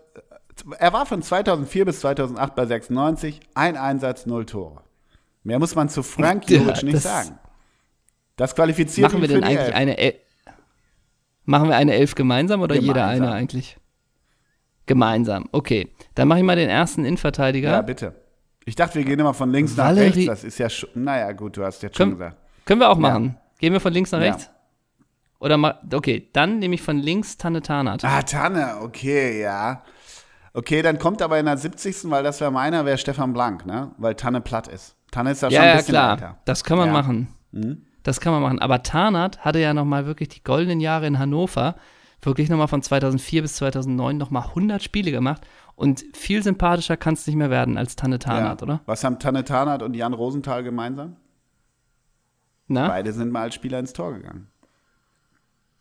Er war von 2004 bis 2008 bei 96, ein Einsatz, null Tore. Mehr muss man zu Frank Juric ja, nicht sagen. Das qualifiziert machen wir denn eigentlich Elf. eine El Machen wir eine Elf gemeinsam oder gemeinsam. jeder eine eigentlich? Gemeinsam, okay. Dann mache ich mal den ersten Innenverteidiger. Ja, bitte. Ich dachte, wir gehen immer von links Valerie nach rechts. Das ist ja schon, naja, gut, du hast jetzt schon gesagt. Können wir auch machen. Ja. Gehen wir von links nach rechts? Ja. Oder mal, okay, dann nehme ich von links Tanne Tarnat. Ah, Tanne, okay, ja. Okay, dann kommt aber in der 70. weil das wäre meiner, wäre Stefan Blank, ne? Weil Tanne platt ist. Tanne ist ja, ja schon ein bisschen klar. älter. Das kann man ja. machen. Mhm. Das kann man machen. Aber Tarnat hatte ja noch mal wirklich die goldenen Jahre in Hannover. Wirklich noch mal von 2004 bis 2009 noch mal 100 Spiele gemacht. Und viel sympathischer kann es nicht mehr werden als Tanne Tarnat, ja. oder? Was haben Tanne Tarnat und Jan Rosenthal gemeinsam? Na? Beide sind mal als Spieler ins Tor gegangen.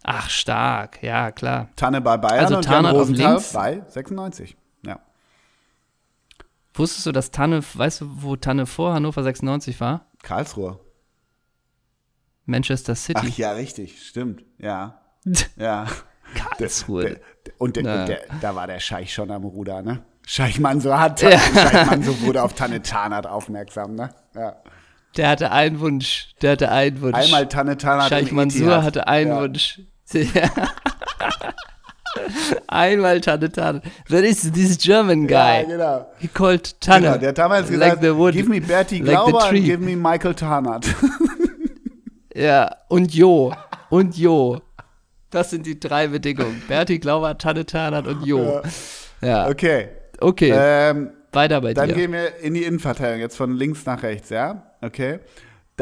Ach, stark, ja, klar. Tanne bei Bayern also und Jan Rosenthal bei 96. Ja. Wusstest du, dass Tanne, weißt du, wo Tanne vor Hannover 96 war? Karlsruhe. Manchester City. Ach ja, richtig, stimmt. Ja. ja. Karlsruhe. Der, der, und, der, und da war der Scheich schon am Ruder, ne? Scheich Manso hat, ja. Manso wurde auf Tanne Tarnat aufmerksam, ne? Ja. Der hatte einen Wunsch. Der hatte einen Wunsch. Einmal Tanne Tarnat Scheich Mansur hatte einen ja. Wunsch. Einmal Tanne Tanne. That is this German guy. Ja, genau. He called Tanne. Genau, der hat damals like gesagt, wood, give me Bertie like Glauber and give me Michael Tarnat. ja, und Jo. Und Jo. Das sind die drei Bedingungen. Bertie Glauber, Tanne Tarnat und Jo. Ja. ja. Okay. Okay. Ähm, Weiter bei dann dir. Dann gehen wir in die Innenverteidigung, jetzt von links nach rechts, ja? Okay.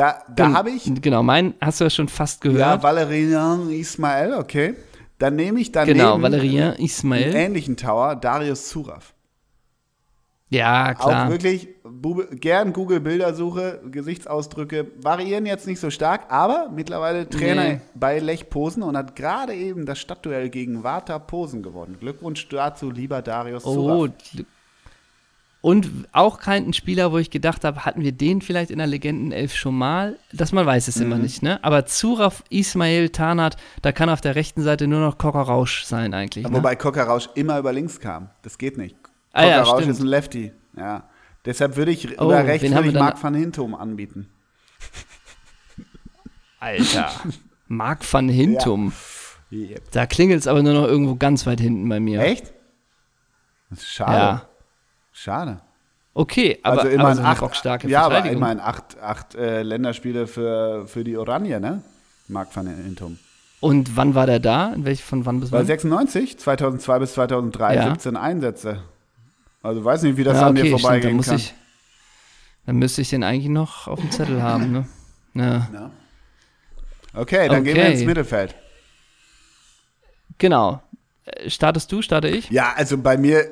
Da, da habe ich. Genau, mein hast du ja schon fast gehört. Ja, Valerian Ismail, okay. Dann nehme ich daneben genau, Valerian Ismail. einen ähnlichen Tower, Darius Zuraf. Ja, klar. Auch wirklich gern Google-Bildersuche, Gesichtsausdrücke variieren jetzt nicht so stark, aber mittlerweile Trainer nee. bei Lech Posen und hat gerade eben das Stadtduell gegen Warta Posen gewonnen. Glückwunsch dazu, lieber Darius oh, Zuraf. Und auch kein Spieler, wo ich gedacht habe, hatten wir den vielleicht in der Legendenelf schon mal? Dass man weiß es mhm. immer nicht, ne? Aber Zuraf Ismail Tarnat, da kann auf der rechten Seite nur noch Cocker Rausch sein eigentlich. Ne? Wobei Cocker Rausch immer über links kam. Das geht nicht. Ah, ja, Rausch ist ein Lefty. Ja. Deshalb würde ich oh, über rechts würde ich Marc van Hintum anbieten. Alter. Marc van Hintum. Ja. Yep. Da klingelt es aber nur noch irgendwo ganz weit hinten bei mir. Echt? Das ist schade. Ja. Schade. Okay, aber, also immerhin aber acht, bockstarke ja, aber immerhin acht, acht äh, Länderspiele für, für die Oranje, ne? Marc van Intum. Und wann war der da? In welch, von wann bis wann? 96, 2002 bis 2003, Ja. 17 Einsätze. Also weiß nicht, wie das ja, an okay, dir stimmt, dann vorbeigehen muss kann. ich, dann müsste ich den eigentlich noch auf dem Zettel haben, ne? Ja. Ja. Okay, dann gehen wir Okay. ins Mittelfeld. Genau. Startest du, starte ich? Ja, also bei mir,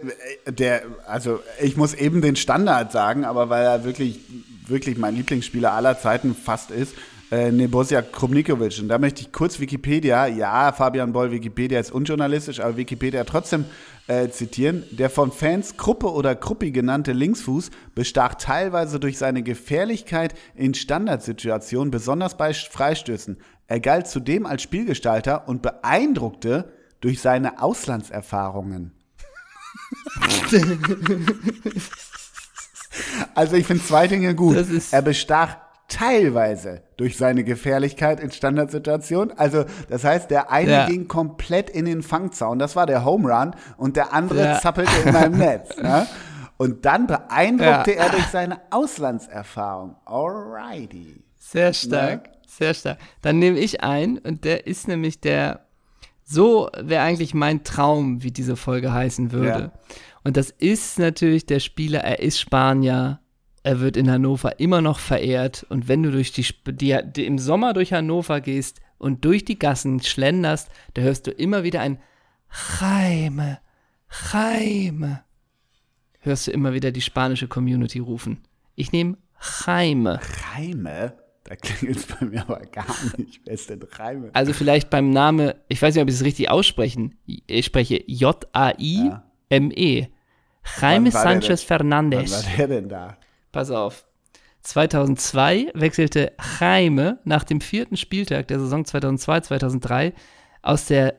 äh, der, also ich muss eben den Standard sagen, aber weil er wirklich, wirklich mein Lieblingsspieler aller Zeiten fast ist, äh, Nebozia Krumnikovic. Und da möchte ich kurz Wikipedia, ja, Fabian Boll, Wikipedia ist unjournalistisch, aber Wikipedia trotzdem äh, zitieren. Der von Fans Kruppe oder Kruppi genannte Linksfuß bestach teilweise durch seine Gefährlichkeit in Standardsituationen, besonders bei Freistößen. Er galt zudem als Spielgestalter und beeindruckte durch seine Auslandserfahrungen. also ich finde zwei Dinge gut. Er bestach teilweise durch seine Gefährlichkeit in Standardsituationen. Also das heißt, der eine Ja. ging komplett in den Fangzaun, das war der Home Run, und der andere Ja. zappelte immer im Netz. Ne? Und dann beeindruckte er durch seine Auslandserfahrung. Alrighty. Sehr stark, sehr stark. Dann nehme ich ein und der ist nämlich der, so wäre eigentlich mein Traum, wie diese Folge heißen würde. Ja. Und das ist natürlich der Spieler, er ist Spanier, er wird in Hannover immer noch verehrt und wenn du durch die, die, die im Sommer durch Hannover gehst und durch die Gassen schlenderst, da hörst du immer wieder ein Jaime, Jaime. Hörst du immer wieder die spanische Community rufen. Ich nehme Jaime. Reime? Da klingelt es bei mir aber gar nicht. Wer ist denn Reime? Also vielleicht beim Namen, ich weiß nicht, ob ich es richtig aussprechen. Ich spreche J-A-I-M-E. Jaime Wann der Sanchez Wann Fernandez. war der denn da? Pass auf. 2002 wechselte Jaime nach dem vierten Spieltag der Saison 2002-2003 aus der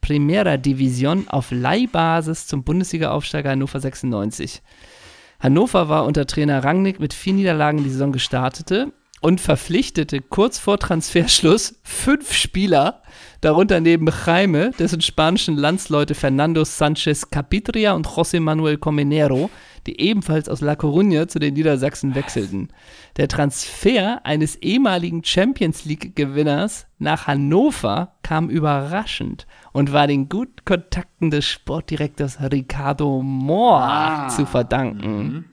Primera Division auf Leihbasis zum Bundesliga-Aufsteiger Hannover 96. Hannover war unter Trainer Rangnick mit vier Niederlagen die Saison gestartete und verpflichtete kurz vor Transferschluss fünf Spieler, darunter neben Jaime, dessen spanischen Landsleute Fernando Sanchez Capitria und José Manuel Comenero, die ebenfalls aus La Coruña zu den Niedersachsen wechselten. Der Transfer eines ehemaligen Champions League-Gewinners nach Hannover kam überraschend und war den guten Kontakten des Sportdirektors Ricardo Mohr zu verdanken.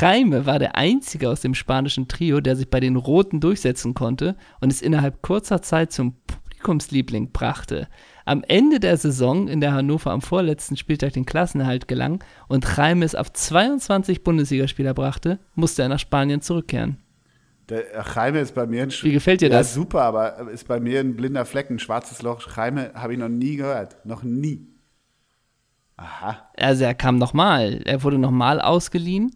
Jaime war der einzige aus dem spanischen Trio, der sich bei den Roten durchsetzen konnte und es innerhalb kurzer Zeit zum Publikumsliebling brachte. Am Ende der Saison, in der Hannover am vorletzten Spieltag den Klassenerhalt gelang und Jaime es auf 22 Bundesligaspieler brachte, musste er nach Spanien zurückkehren. Der äh, Reime ist bei mir ein Wie gefällt dir ja, das? super, aber ist bei mir ein blinder Fleck, ein schwarzes Loch. Reime habe ich noch nie gehört. Noch nie. Aha. Also er kam nochmal, er wurde nochmal ausgeliehen.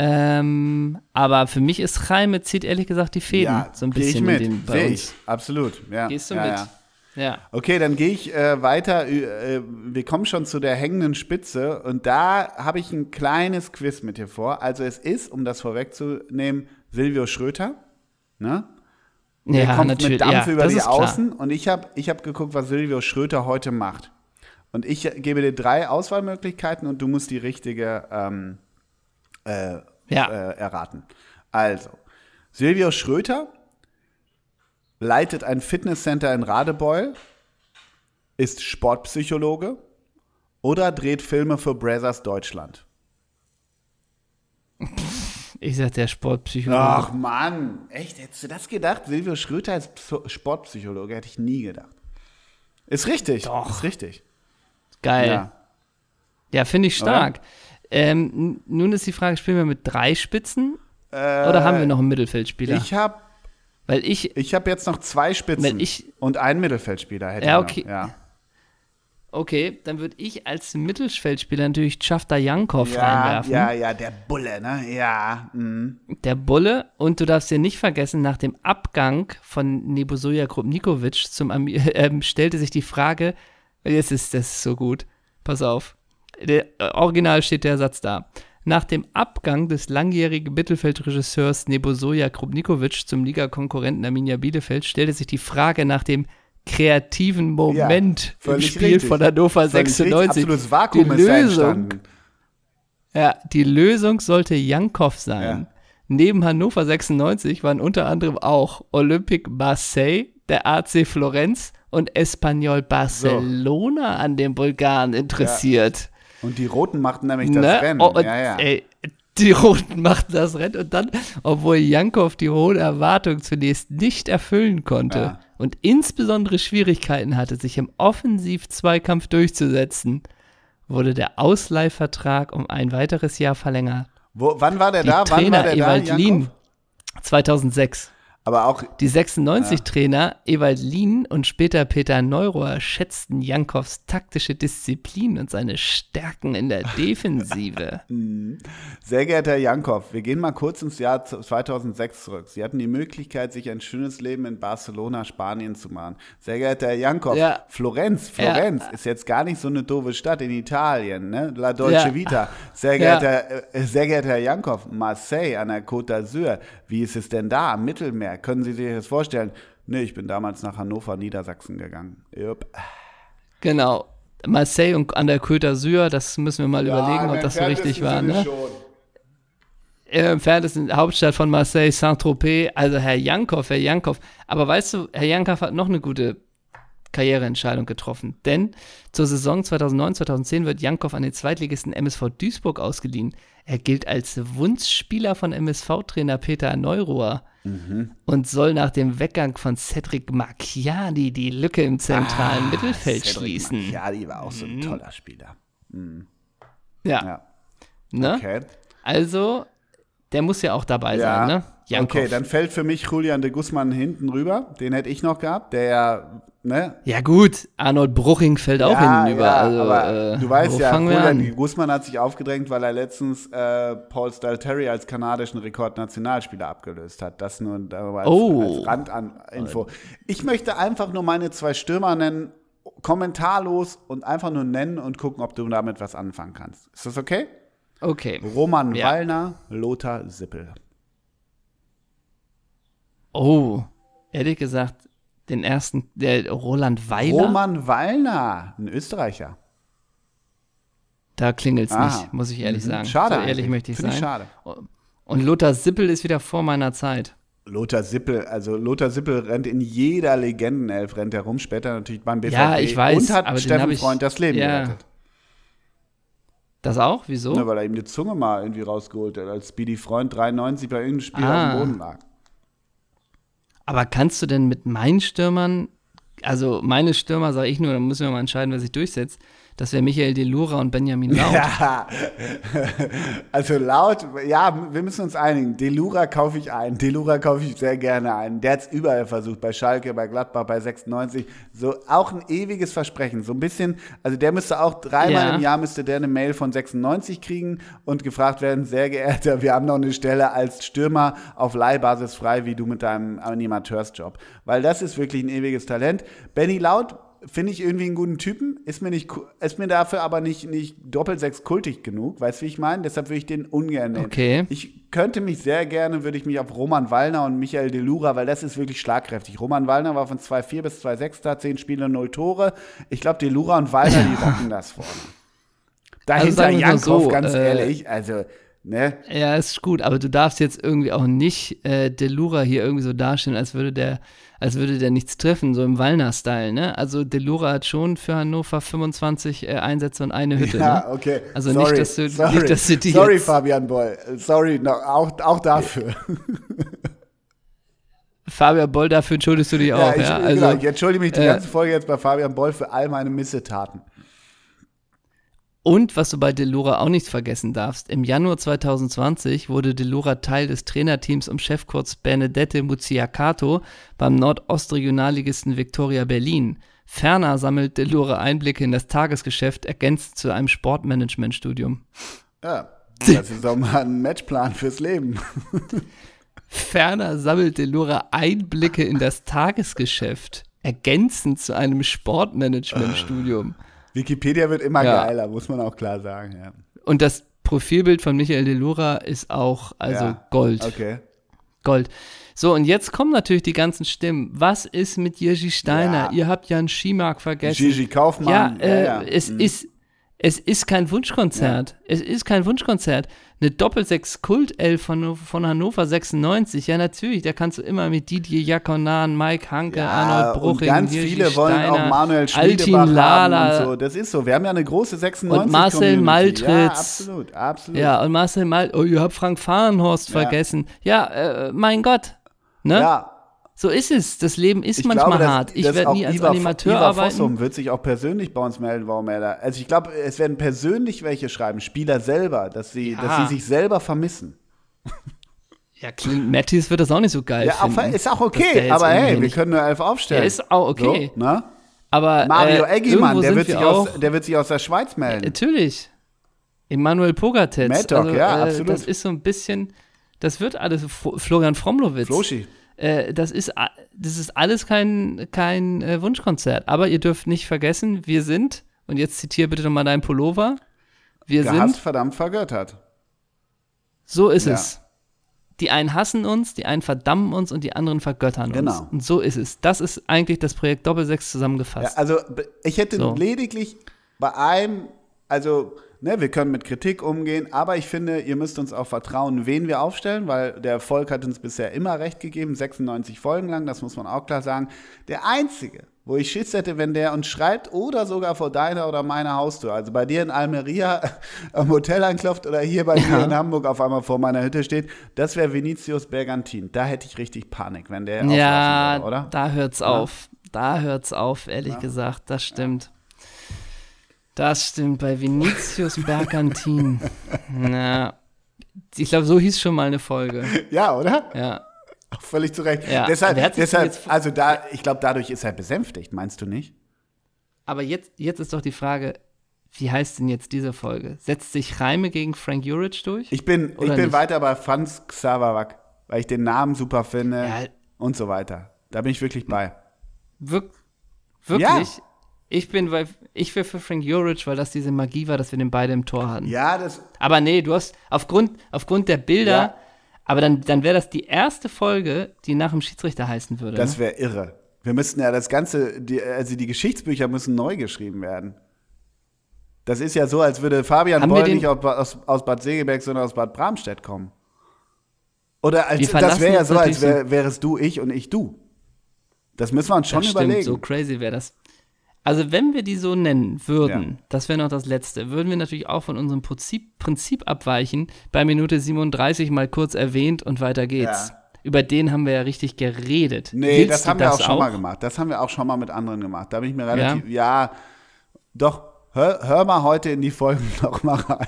Ähm, aber für mich ist Jaime zieht ehrlich gesagt die Fäden ja, so ein gehe ich bisschen mit. bei Sehe uns. ich. Absolut. Ja. Gehst du ja, mit? Ja. Ja. Okay, dann gehe ich äh, weiter. Äh, wir kommen schon zu der hängenden Spitze und da habe ich ein kleines Quiz mit dir vor. Also es ist, um das vorwegzunehmen, Silvio Schröter. Ne? Der Ja, kommt natürlich. mit Dampf ja, über das die ist klar. Außen und ich habe ich hab geguckt, was Silvio Schröter heute macht. Und ich gebe dir drei Auswahlmöglichkeiten und du musst die richtige ähm, äh, Ja. äh, erraten. Also, Silvio Schröter leitet ein Fitnesscenter in Radebeul, ist Sportpsychologe oder dreht Filme für Brothers Deutschland. Ich sag der Sportpsychologe. Ach Mann, echt, hättest du das gedacht? Silvio Schröter ist Pso- Sportpsychologe, hätte ich nie gedacht. Ist richtig, Doch. ist richtig. Geil. Ja, Ja. finde ich stark. Ähm, nun ist die Frage, spielen wir mit drei Spitzen Äh, oder haben wir noch einen Mittelfeldspieler? Ich habe Weil ich, ich hab jetzt noch zwei Spitzen ich- und einen Mittelfeldspieler hätte Ja, ich noch. okay. Ja. okay, dann würde ich als Mittelfeldspieler natürlich Schafter Jankov Ja, reinwerfen. ja, ja, der Bulle, ne? Ja. mhm. Der Bulle. Und du darfst dir nicht vergessen, nach dem Abgang von Nebosoja Krupnikovic zum Ami ähm, stellte sich die Frage, jetzt ist das so gut, pass auf. Der, äh, original steht der Satz da. Nach dem Abgang des langjährigen Mittelfeldregisseurs Nebosoja Krupnikovic zum Ligakonkurrenten Arminia Bielefeld stellte sich die Frage nach dem kreativen Moment im völlig Spiel richtig. von Hannover Völlig richtig. 96. Absolutes Vakuum die Lösung, ja, die Lösung sollte Jankow sein. Ja. Neben Hannover 96 waren unter anderem auch Olympique Marseille, der AC Florenz und Espanyol Barcelona an dem Bulgaren interessiert. Und die Roten machten nämlich das Ne? Rennen. Oh, und, ja, ja. Ey, die Roten machten das Rennen und dann, obwohl Jankow die hohen Erwartungen zunächst nicht erfüllen konnte Ja. und insbesondere Schwierigkeiten hatte, sich im Offensiv-Zweikampf durchzusetzen, wurde der Ausleihvertrag um ein weiteres Jahr verlängert. Wo, wann war der Die da? Wann war Trainer der da? Ewald Lien Jakob? 2006. Aber auch, Die 96-Trainer Ewald Lien und später Peter Neurohr schätzten Jankows taktische Disziplin und seine Stärken in der Defensive. sehr geehrter Herr Jankow, wir gehen mal kurz ins Jahr 2006 zurück. Sie hatten die Möglichkeit, sich ein schönes Leben in Barcelona, Spanien zu machen. Sehr geehrter Herr Jankow, Ja. Florenz, Ja. Florenz ist jetzt gar nicht so eine doofe Stadt in Italien, ne? La Dolce Ja. Vita. Sehr Ja. geehrter, äh, sehr geehrter Herr Jankow, Marseille an der Côte d'Azur, wie ist es denn da am Mittelmeer? Können Sie sich das vorstellen? Nee, ich bin damals nach Hannover, Niedersachsen gegangen. Jupp. Genau. Marseille und an der Côte d'Azur, das müssen wir mal überlegen, ob das so richtig war. Ne? Im entferntesten Hauptstadt von Marseille, Saint-Tropez, also Herr Jankow, Herr Jankow. Aber weißt du, Herr Jankow hat noch eine gute Karriereentscheidung getroffen. Denn zur Saison 2009-2010 wird Jankow an den Zweitligisten MSV Duisburg ausgeliehen. Er gilt als Wunschspieler von MSV-Trainer Peter Neurohr und soll nach dem Weggang von Cedric Macchiani die Lücke im zentralen Mittelfeld schließen. Ja, die war auch so Mhm. ein toller Spieler. Ja. Ja. Ne? Okay. Also, der muss ja auch dabei Ja. sein, ne? Jankow. Okay, dann fällt für mich Julian de Guzman hinten rüber. Den hätte ich noch gehabt, der ja, ne? Ja gut, Arnold Bruching fällt auch ja, hinten über. ja, also, aber äh, du weißt ja, Julian an? de Guzman hat sich aufgedrängt, weil er letztens äh, Paul Stalteri als kanadischen Rekordnationalspieler abgelöst hat. Das nur als, Oh. als Randinfo. Ich möchte einfach nur meine zwei Stürmer nennen, kommentarlos und einfach nur nennen und gucken, ob du damit was anfangen kannst. Ist das okay? Okay. Roman Ja. Wallner, Lothar Sippel. Oh, ehrlich gesagt, den ersten, der Roland Weiler, Roman Wallner, ein Österreicher. da klingelt's Aha. nicht, muss ich ehrlich Mhm. sagen. Schade So ehrlich möchte ich sein. ich schade. Und Lothar Sippel ist wieder vor meiner Zeit. Lothar Sippel, also Lothar Sippel rennt in jeder Legendenelf, rennt herum, später natürlich beim BVB Ja, ich weiß, und hat Steffen ich- Freund das Leben ja. gerettet. Das auch? Wieso? Ne, weil er ihm die Zunge mal irgendwie rausgeholt hat, als Speedy Freund 93 bei irgendeinem Spiel Ah. auf dem Boden lag. Aber kannst du denn mit meinen Stürmern, also meine Stürmer, sage ich nur, dann müssen wir mal entscheiden, wer sich durchsetzt. Das wäre Michael Delura und Benjamin Laut. Ja, also laut, ja, wir müssen uns einigen. Delura kaufe ich ein. Delura kaufe ich sehr gerne ein. Der hat es überall versucht, bei Schalke, bei Gladbach, bei 96. So auch ein ewiges Versprechen. So ein bisschen, also der müsste auch dreimal Ja. im Jahr müsste der eine Mail von 96 kriegen und gefragt werden, sehr geehrter, wir haben noch eine Stelle als Stürmer auf Leihbasis frei, wie du mit deinem Animateursjob. Weil das ist wirklich ein ewiges Talent. Benny Laut finde ich irgendwie einen guten Typen, ist mir, nicht, ist mir dafür aber nicht, nicht doppelt sechs kultig genug, weißt du, wie ich meine? Deshalb würde ich den ungern nehmen. Okay. Ich könnte mich sehr gerne, würde ich mich auf Roman Wallner und Michael Delura, weil das ist wirklich schlagkräftig. Roman Wallner war von 2,4 bis 2,6 da, 10 Spiele, 0 Tore. Ich glaube, Delura und Wallner, die rocken das vorne. Dahinter mal Jankow, so, ganz äh, ehrlich, also, ne? Ja, ist gut, aber du darfst jetzt irgendwie auch nicht äh, Delura hier irgendwie so darstellen, als würde der, als würde der nichts treffen, so im Wallner-Style, ne? Also Delura hat schon für Hannover 25 äh, Einsätze und eine Hütte, Ja, ne? okay. Also sorry, nicht, dass du- sorry, nicht, dass du die Sorry, jetzt- Fabian Boll. Sorry, no, auch, auch dafür. Fabian Boll, dafür entschuldigst du dich auch, ich, ja? genau, Also, ich entschuldige mich die äh, ganze Folge jetzt bei Fabian Boll für all meine Missetaten. Und was du bei Delura auch nicht vergessen darfst, im Januar 2020 wurde Delura Teil des Trainerteams um Chefcoach Benedette Muzziacato beim Nordostregionalligisten Viktoria Berlin. Ferner sammelt Delura Einblicke in das Tagesgeschäft, ergänzt zu einem Sportmanagementstudium. Ja, das ist doch mal ein Matchplan fürs Leben. Ferner sammelt Delura Einblicke in das Tagesgeschäft, ergänzend zu einem Sportmanagementstudium. Wikipedia wird immer Ja. geiler, muss man auch klar sagen. Ja. Und das Profilbild von Michael Delura ist auch also Ja, Gold. Okay. Gold. So, und jetzt kommen natürlich die ganzen Stimmen. Was ist mit Jiří Steiner? Ja. Ihr habt Jan Schimak vergessen. Gigi ja, Kaufmann. äh, es Mhm. ist es ist kein Wunschkonzert. Es ist kein Wunschkonzert. Eine Doppelsechs Kult 11 von, von Hannover 96. Ja, natürlich, da kannst du immer mit Didier Jakonan, Mike Hanke, Ja, Arnold und Bruching, ganz Jiří viele wollen auch Manuel Altin Schmiedebach Lala. und so. Das ist so. Wir haben ja eine große 96 Und Marcel Community. Maltritz. Ja, absolut, absolut. Ja, und Marcel Mal, oh, ihr habt Frank Fahrenhorst Ja. vergessen. Ja, äh, mein Gott. Ne? Ja, So ist es. Das Leben ist ich manchmal glaube, dass, hart. Ich werde nie als Ivar, Animateur Ivar arbeiten. Fossum wird sich auch persönlich bei uns melden, warum er da. Also ich glaube, es werden persönlich welche schreiben, Spieler selber, dass sie, Ja. dass sie sich selber vermissen. Ja, Clint Matthews wird das auch nicht so geil Ja, finden. ist auch okay, aber hey, wir können nur elf aufstellen. Ja, ist auch okay. So, ne? Aber Mario äh, Eggimann, der wird, sich wir aus, der wird sich aus der Schweiz melden. Natürlich. Emanuel Pogatetz. Mad Dog, ja, äh, absolut. Das ist so ein bisschen, das wird alles, Florian Fromlowitz. Floschi. Äh, das, ist, das ist alles kein, kein äh, Wunschkonzert. Aber ihr dürft nicht vergessen, wir sind, und jetzt zitiere bitte nochmal deinen Pullover, wir Gehasst, sind, verdammt, vergöttert. so ist Ja. es. Die einen hassen uns, die einen verdammen uns und die anderen vergöttern uns. Genau. Und so ist es. Das ist eigentlich das Projekt Doppelsechs Ja, zusammengefasst. also b- ich hätte So. lediglich bei einem, also ne, wir können mit Kritik umgehen, aber ich finde, ihr müsst uns auch vertrauen, wen wir aufstellen, weil der Erfolg hat uns bisher immer recht gegeben, 96 Folgen lang, das muss man auch klar sagen. Der einzige, wo ich Schiss hätte, wenn der uns schreibt oder sogar vor deiner oder meiner Haustür, also bei dir in Almeria am Hotel anklopft oder hier bei mir in Hamburg auf einmal vor meiner Hütte steht, das wäre Vinicius Bergantin. Da hätte ich richtig Panik, wenn der Ja, würde, oder? da hört's auf. Da hört's auf, ehrlich gesagt. Das stimmt. Das stimmt. Bei Vinicius Bergantin. Na, ich glaube, so hieß schon mal eine Folge. Ja, oder? Ja. Auch völlig zu Recht. Ja, deshalb, deshalb also da, ich glaube, dadurch ist er besänftigt, meinst du nicht? Aber jetzt, jetzt ist doch die Frage, wie heißt denn jetzt diese Folge? Setzt sich Reime gegen Frank Juric durch? Ich bin, ich bin nicht? weiter bei Franz Xaverwack, weil ich den Namen super finde Ja. und so weiter. Da bin ich wirklich bei. Wir wirklich? Ich bin bei, ich wäre für Frank Juric, weil das diese Magie war, dass wir den beide im Tor hatten. Ja, das, Aber nee, du hast aufgrund, aufgrund der Bilder, Ja. aber dann, dann wäre das die erste Folge, die nach dem Schiedsrichter heißen würde. das ne? wäre irre. Wir müssten ja das Ganze, die, also die Geschichtsbücher müssen neu geschrieben werden. Das ist ja so, als würde Fabian Haben Boll nicht aus, aus, Bad Segeberg, sondern aus Bad Bramstedt kommen. Oder als, das wäre ja so, als wär, wärest du ich und ich du. Das müssen wir uns schon das stimmt, überlegen. so crazy wäre das. Also wenn wir die so nennen würden, Ja. das wäre noch das Letzte, würden wir natürlich auch von unserem Prinzip, Prinzip abweichen, bei Minute 37 mal kurz erwähnt und weiter geht's. Ja. Über den haben wir ja richtig geredet. Nee, Willst das haben wir das auch schon mal gemacht. Das haben wir auch schon mal mit anderen gemacht. Da bin ich mir relativ, ja, doch, hör, hör mal heute in die Folgen noch mal rein.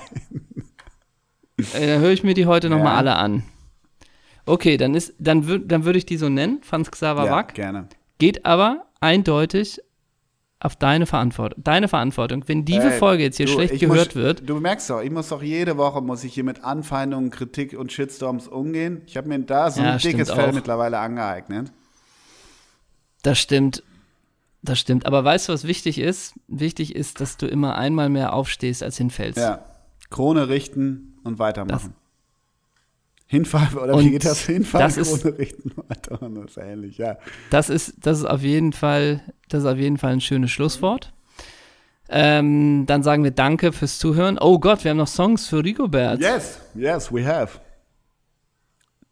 Äh, dann höre ich mir die heute noch Ja. mal alle an. Okay, dann ist, dann dann würde ich die so nennen, Franz Xaver Ja, Wack. gerne. geht aber eindeutig auf deine Verantwortung. Deine Verantwortung. Wenn diese Ey, Folge jetzt hier du, schlecht gehört muss, wird, Du merkst doch, ich muss doch jede Woche muss ich hier mit Anfeindungen, Kritik und Shitstorms umgehen. Ich habe mir da so Ja, ein dickes Fell auch. mittlerweile angeeignet. das stimmt. Das stimmt. Aber weißt du, was wichtig ist? Wichtig ist, dass du immer einmal mehr aufstehst, als hinfällst. Ja. Krone richten und weitermachen. Hinfallen, oder Und wie geht das? Hinfallen, das ist- Krone richten, weitermachen. Das ist ähnlich, ja. Das ist, das ist auf jeden Fall, das ist auf jeden Fall ein schönes Schlusswort. Ähm, dann sagen wir Danke fürs Zuhören. Oh Gott, wir haben noch Songs für Rigobert. Yes, yes, we have.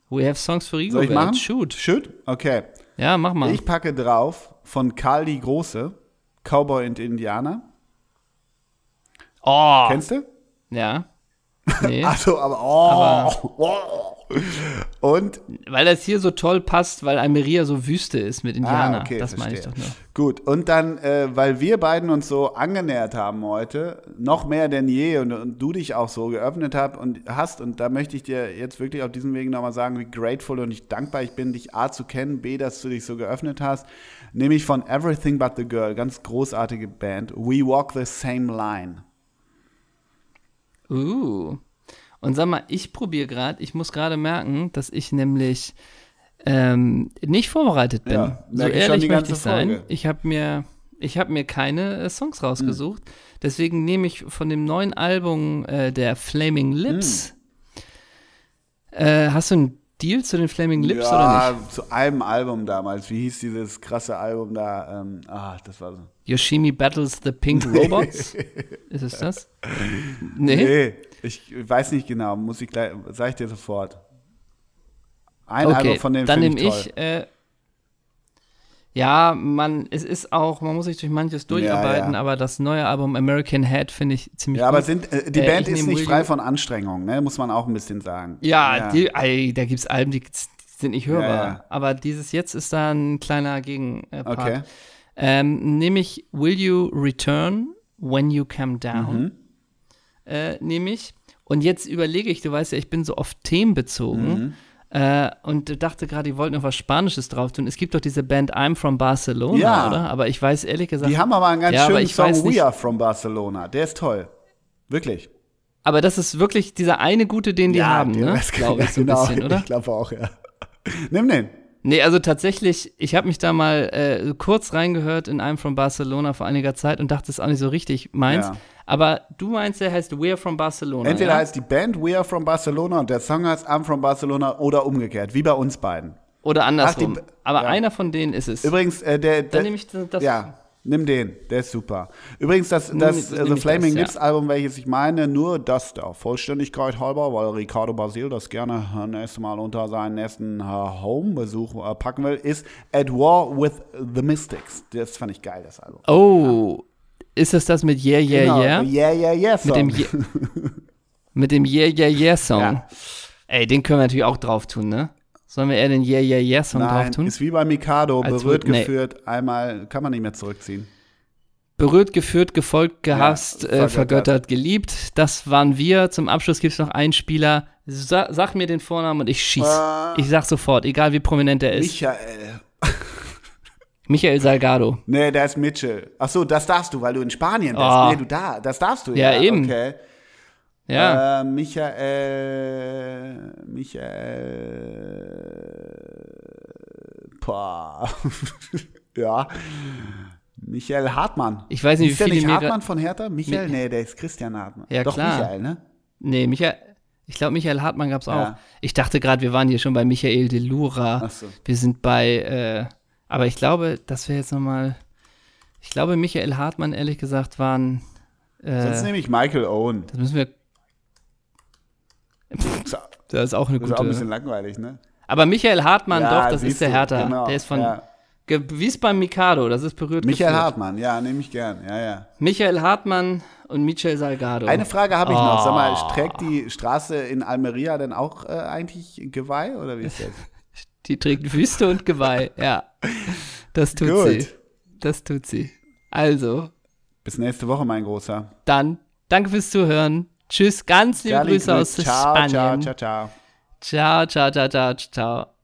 We have Songs für Soll Rigobert. ich machen? Shoot. Shoot? Okay. Ja, mach mal. Ich packe drauf von Karl die Große, Cowboy und Indianer. oh. Kennst du? Ja. Nee. Achso, aber, oh, oh. Und, weil das hier so toll passt, weil Almeria so Wüste ist mit Indianer. ah, okay, das meine ich doch nur. Gut, und dann, äh, weil wir beiden uns so angenähert haben heute, noch mehr denn je und, und du dich auch so geöffnet hast und hast, und da möchte ich dir jetzt wirklich auf diesem Weg nochmal sagen, wie grateful und ich dankbar ich bin, dich A zu kennen, B, dass du dich so geöffnet hast, nämlich von Everything But the Girl, ganz großartige Band, We Walk the Same Line. Uh. Und sag mal, ich probiere gerade, ich muss gerade merken, dass ich nämlich ähm, nicht vorbereitet bin. Ja, so ehrlich möchte ich sein. Folge. Ich habe mir, ich habe mir keine äh, Songs rausgesucht. Deswegen nehme ich von dem neuen Album äh, der Flaming Lips. Äh, hast du ein Deal zu den Flaming Lips ja, oder nicht? zu einem Album damals. Wie hieß dieses krasse Album da? Ähm, ah, das war so. Yoshimi Battles the Pink Robots? Ist es das? Nee. Nee, ich weiß nicht genau. Muss ich gleich, sag ich dir sofort. Ein okay, Album von denen dann nehme ich ich. Äh, ja, man, es ist auch, man muss sich durch manches durcharbeiten, ja. aber das neue Album American Head finde ich ziemlich Ja, gut. aber sind, äh, die Äh, Band ist nicht frei von Anstrengung, ne? muss man auch ein bisschen sagen. Ja, Die, ey, da gibt es Alben, die sind nicht hörbar. Ja, ja. Aber dieses jetzt ist da ein kleiner Gegenpart. Okay. Ähm, nehme ich Will You Return When You Come Down? Mhm. Äh, nehme ich. Und jetzt überlege ich, du weißt ja, ich bin so oft themenbezogen. Mhm. Äh, und dachte gerade, die wollten noch was Spanisches drauf tun. Es gibt doch diese Band I'm from Barcelona, Ja. oder? Aber ich weiß ehrlich gesagt. Die haben aber einen ganz Ja, schönen Song nicht- We Are From Barcelona. Der ist toll. Wirklich. aber das ist wirklich dieser eine gute, den die haben, den ne? Glaube ich so ein genau, bisschen, oder? Ich glaube auch, ja. Nimm den. Nee, also tatsächlich, ich habe mich da mal äh, kurz reingehört in einem from Barcelona vor einiger Zeit und dachte, das ist auch nicht so richtig meins. Ja. Aber du meinst, der heißt We're from Barcelona. Entweder ja? heißt die Band We Are From Barcelona und der Song heißt I'm From Barcelona oder umgekehrt, wie bei uns beiden. Oder andersrum. Ach, die- Aber ja. einer von denen ist es. Übrigens, äh, der, der Dann nehme ich das. Ja, nimm den, der ist super. Übrigens, das, das nimm äh, The Flaming das, Lips Album, welches ich meine, nur das da, Vollständigkeit halber, weil Ricardo Basil das gerne äh, nächstes Mal unter seinen nächsten äh, Home-Besuch äh, packen will, ist At War with the Mystics. Das fand ich geil, das Album. Oh, ist es das mit Yeah, Yeah, Genau, Yeah? Yeah, yeah, yeah. Mit dem, Song. Ye mit dem Yeah, Yeah, Yeah Song. Ja. Ey, den können wir natürlich auch drauf tun, ne? Sollen wir eher den Yeah, Yeah, Yeah Song drauf tun? ist wie bei Mikado, Als berührt nee. geführt, einmal kann man nicht mehr zurückziehen. Berührt, geführt, gefolgt, gehasst, Ja, äh, vergöttert. vergöttert, geliebt. Das waren wir. Zum Abschluss gibt es noch einen Spieler. Sa sag mir den Vornamen und ich schieß. Äh. ich sag sofort, egal wie prominent er ist. Michael. Michael Salgado. Nee, der ist Mitchell. Ach so, das darfst du, weil du in Spanien bist. Oh. Nee, du da, das darfst du Ja, ja. eben. Okay. Ja. Äh, Michael. Michael. Boah. ja. Michael Hartmann. Ich weiß nicht, ist wie der viele nicht mir Hartmann von Hertha? Michael? Mi- nee, der ist Christian Hartmann. Ja, Doch, klar. Michael, ne? Nee, Michael. Ich glaube, Michael Hartmann gab es auch. Ja. Ich dachte gerade, wir waren hier schon bei Michael Delura. Ach so. Wir sind bei, äh, aber ich glaube, das wäre jetzt nochmal. Ich glaube, Michael Hartmann, ehrlich gesagt, waren. Äh, Sonst nehme ich Michael Owen. das müssen wir. Das Das ist auch eine ist gute. auch ein bisschen langweilig, ne? aber Michael Hartmann, Ja, doch, das ist der Hertha. genau, Der ist von. ja. Wie es beim Mikado, das ist berührt. Michael geführt. Hartmann, ja, nehme ich gern. Ja, ja. Michael Hartmann und Michael Salgado. Eine Frage habe ich noch. Sag mal, Oh. trägt die Straße in Almeria denn auch äh, eigentlich Geweih oder wie ist das? Die trägt Wüste und Geweih, ja. Das tut Gut. sie. Das tut sie. Also, Bis nächste Woche, mein Großer. dann, danke fürs Zuhören. Tschüss, ganz liebe Charlie Grüße aus ciao, Spanien. ciao, ciao, ciao. ciao, ciao, ciao, ciao, ciao.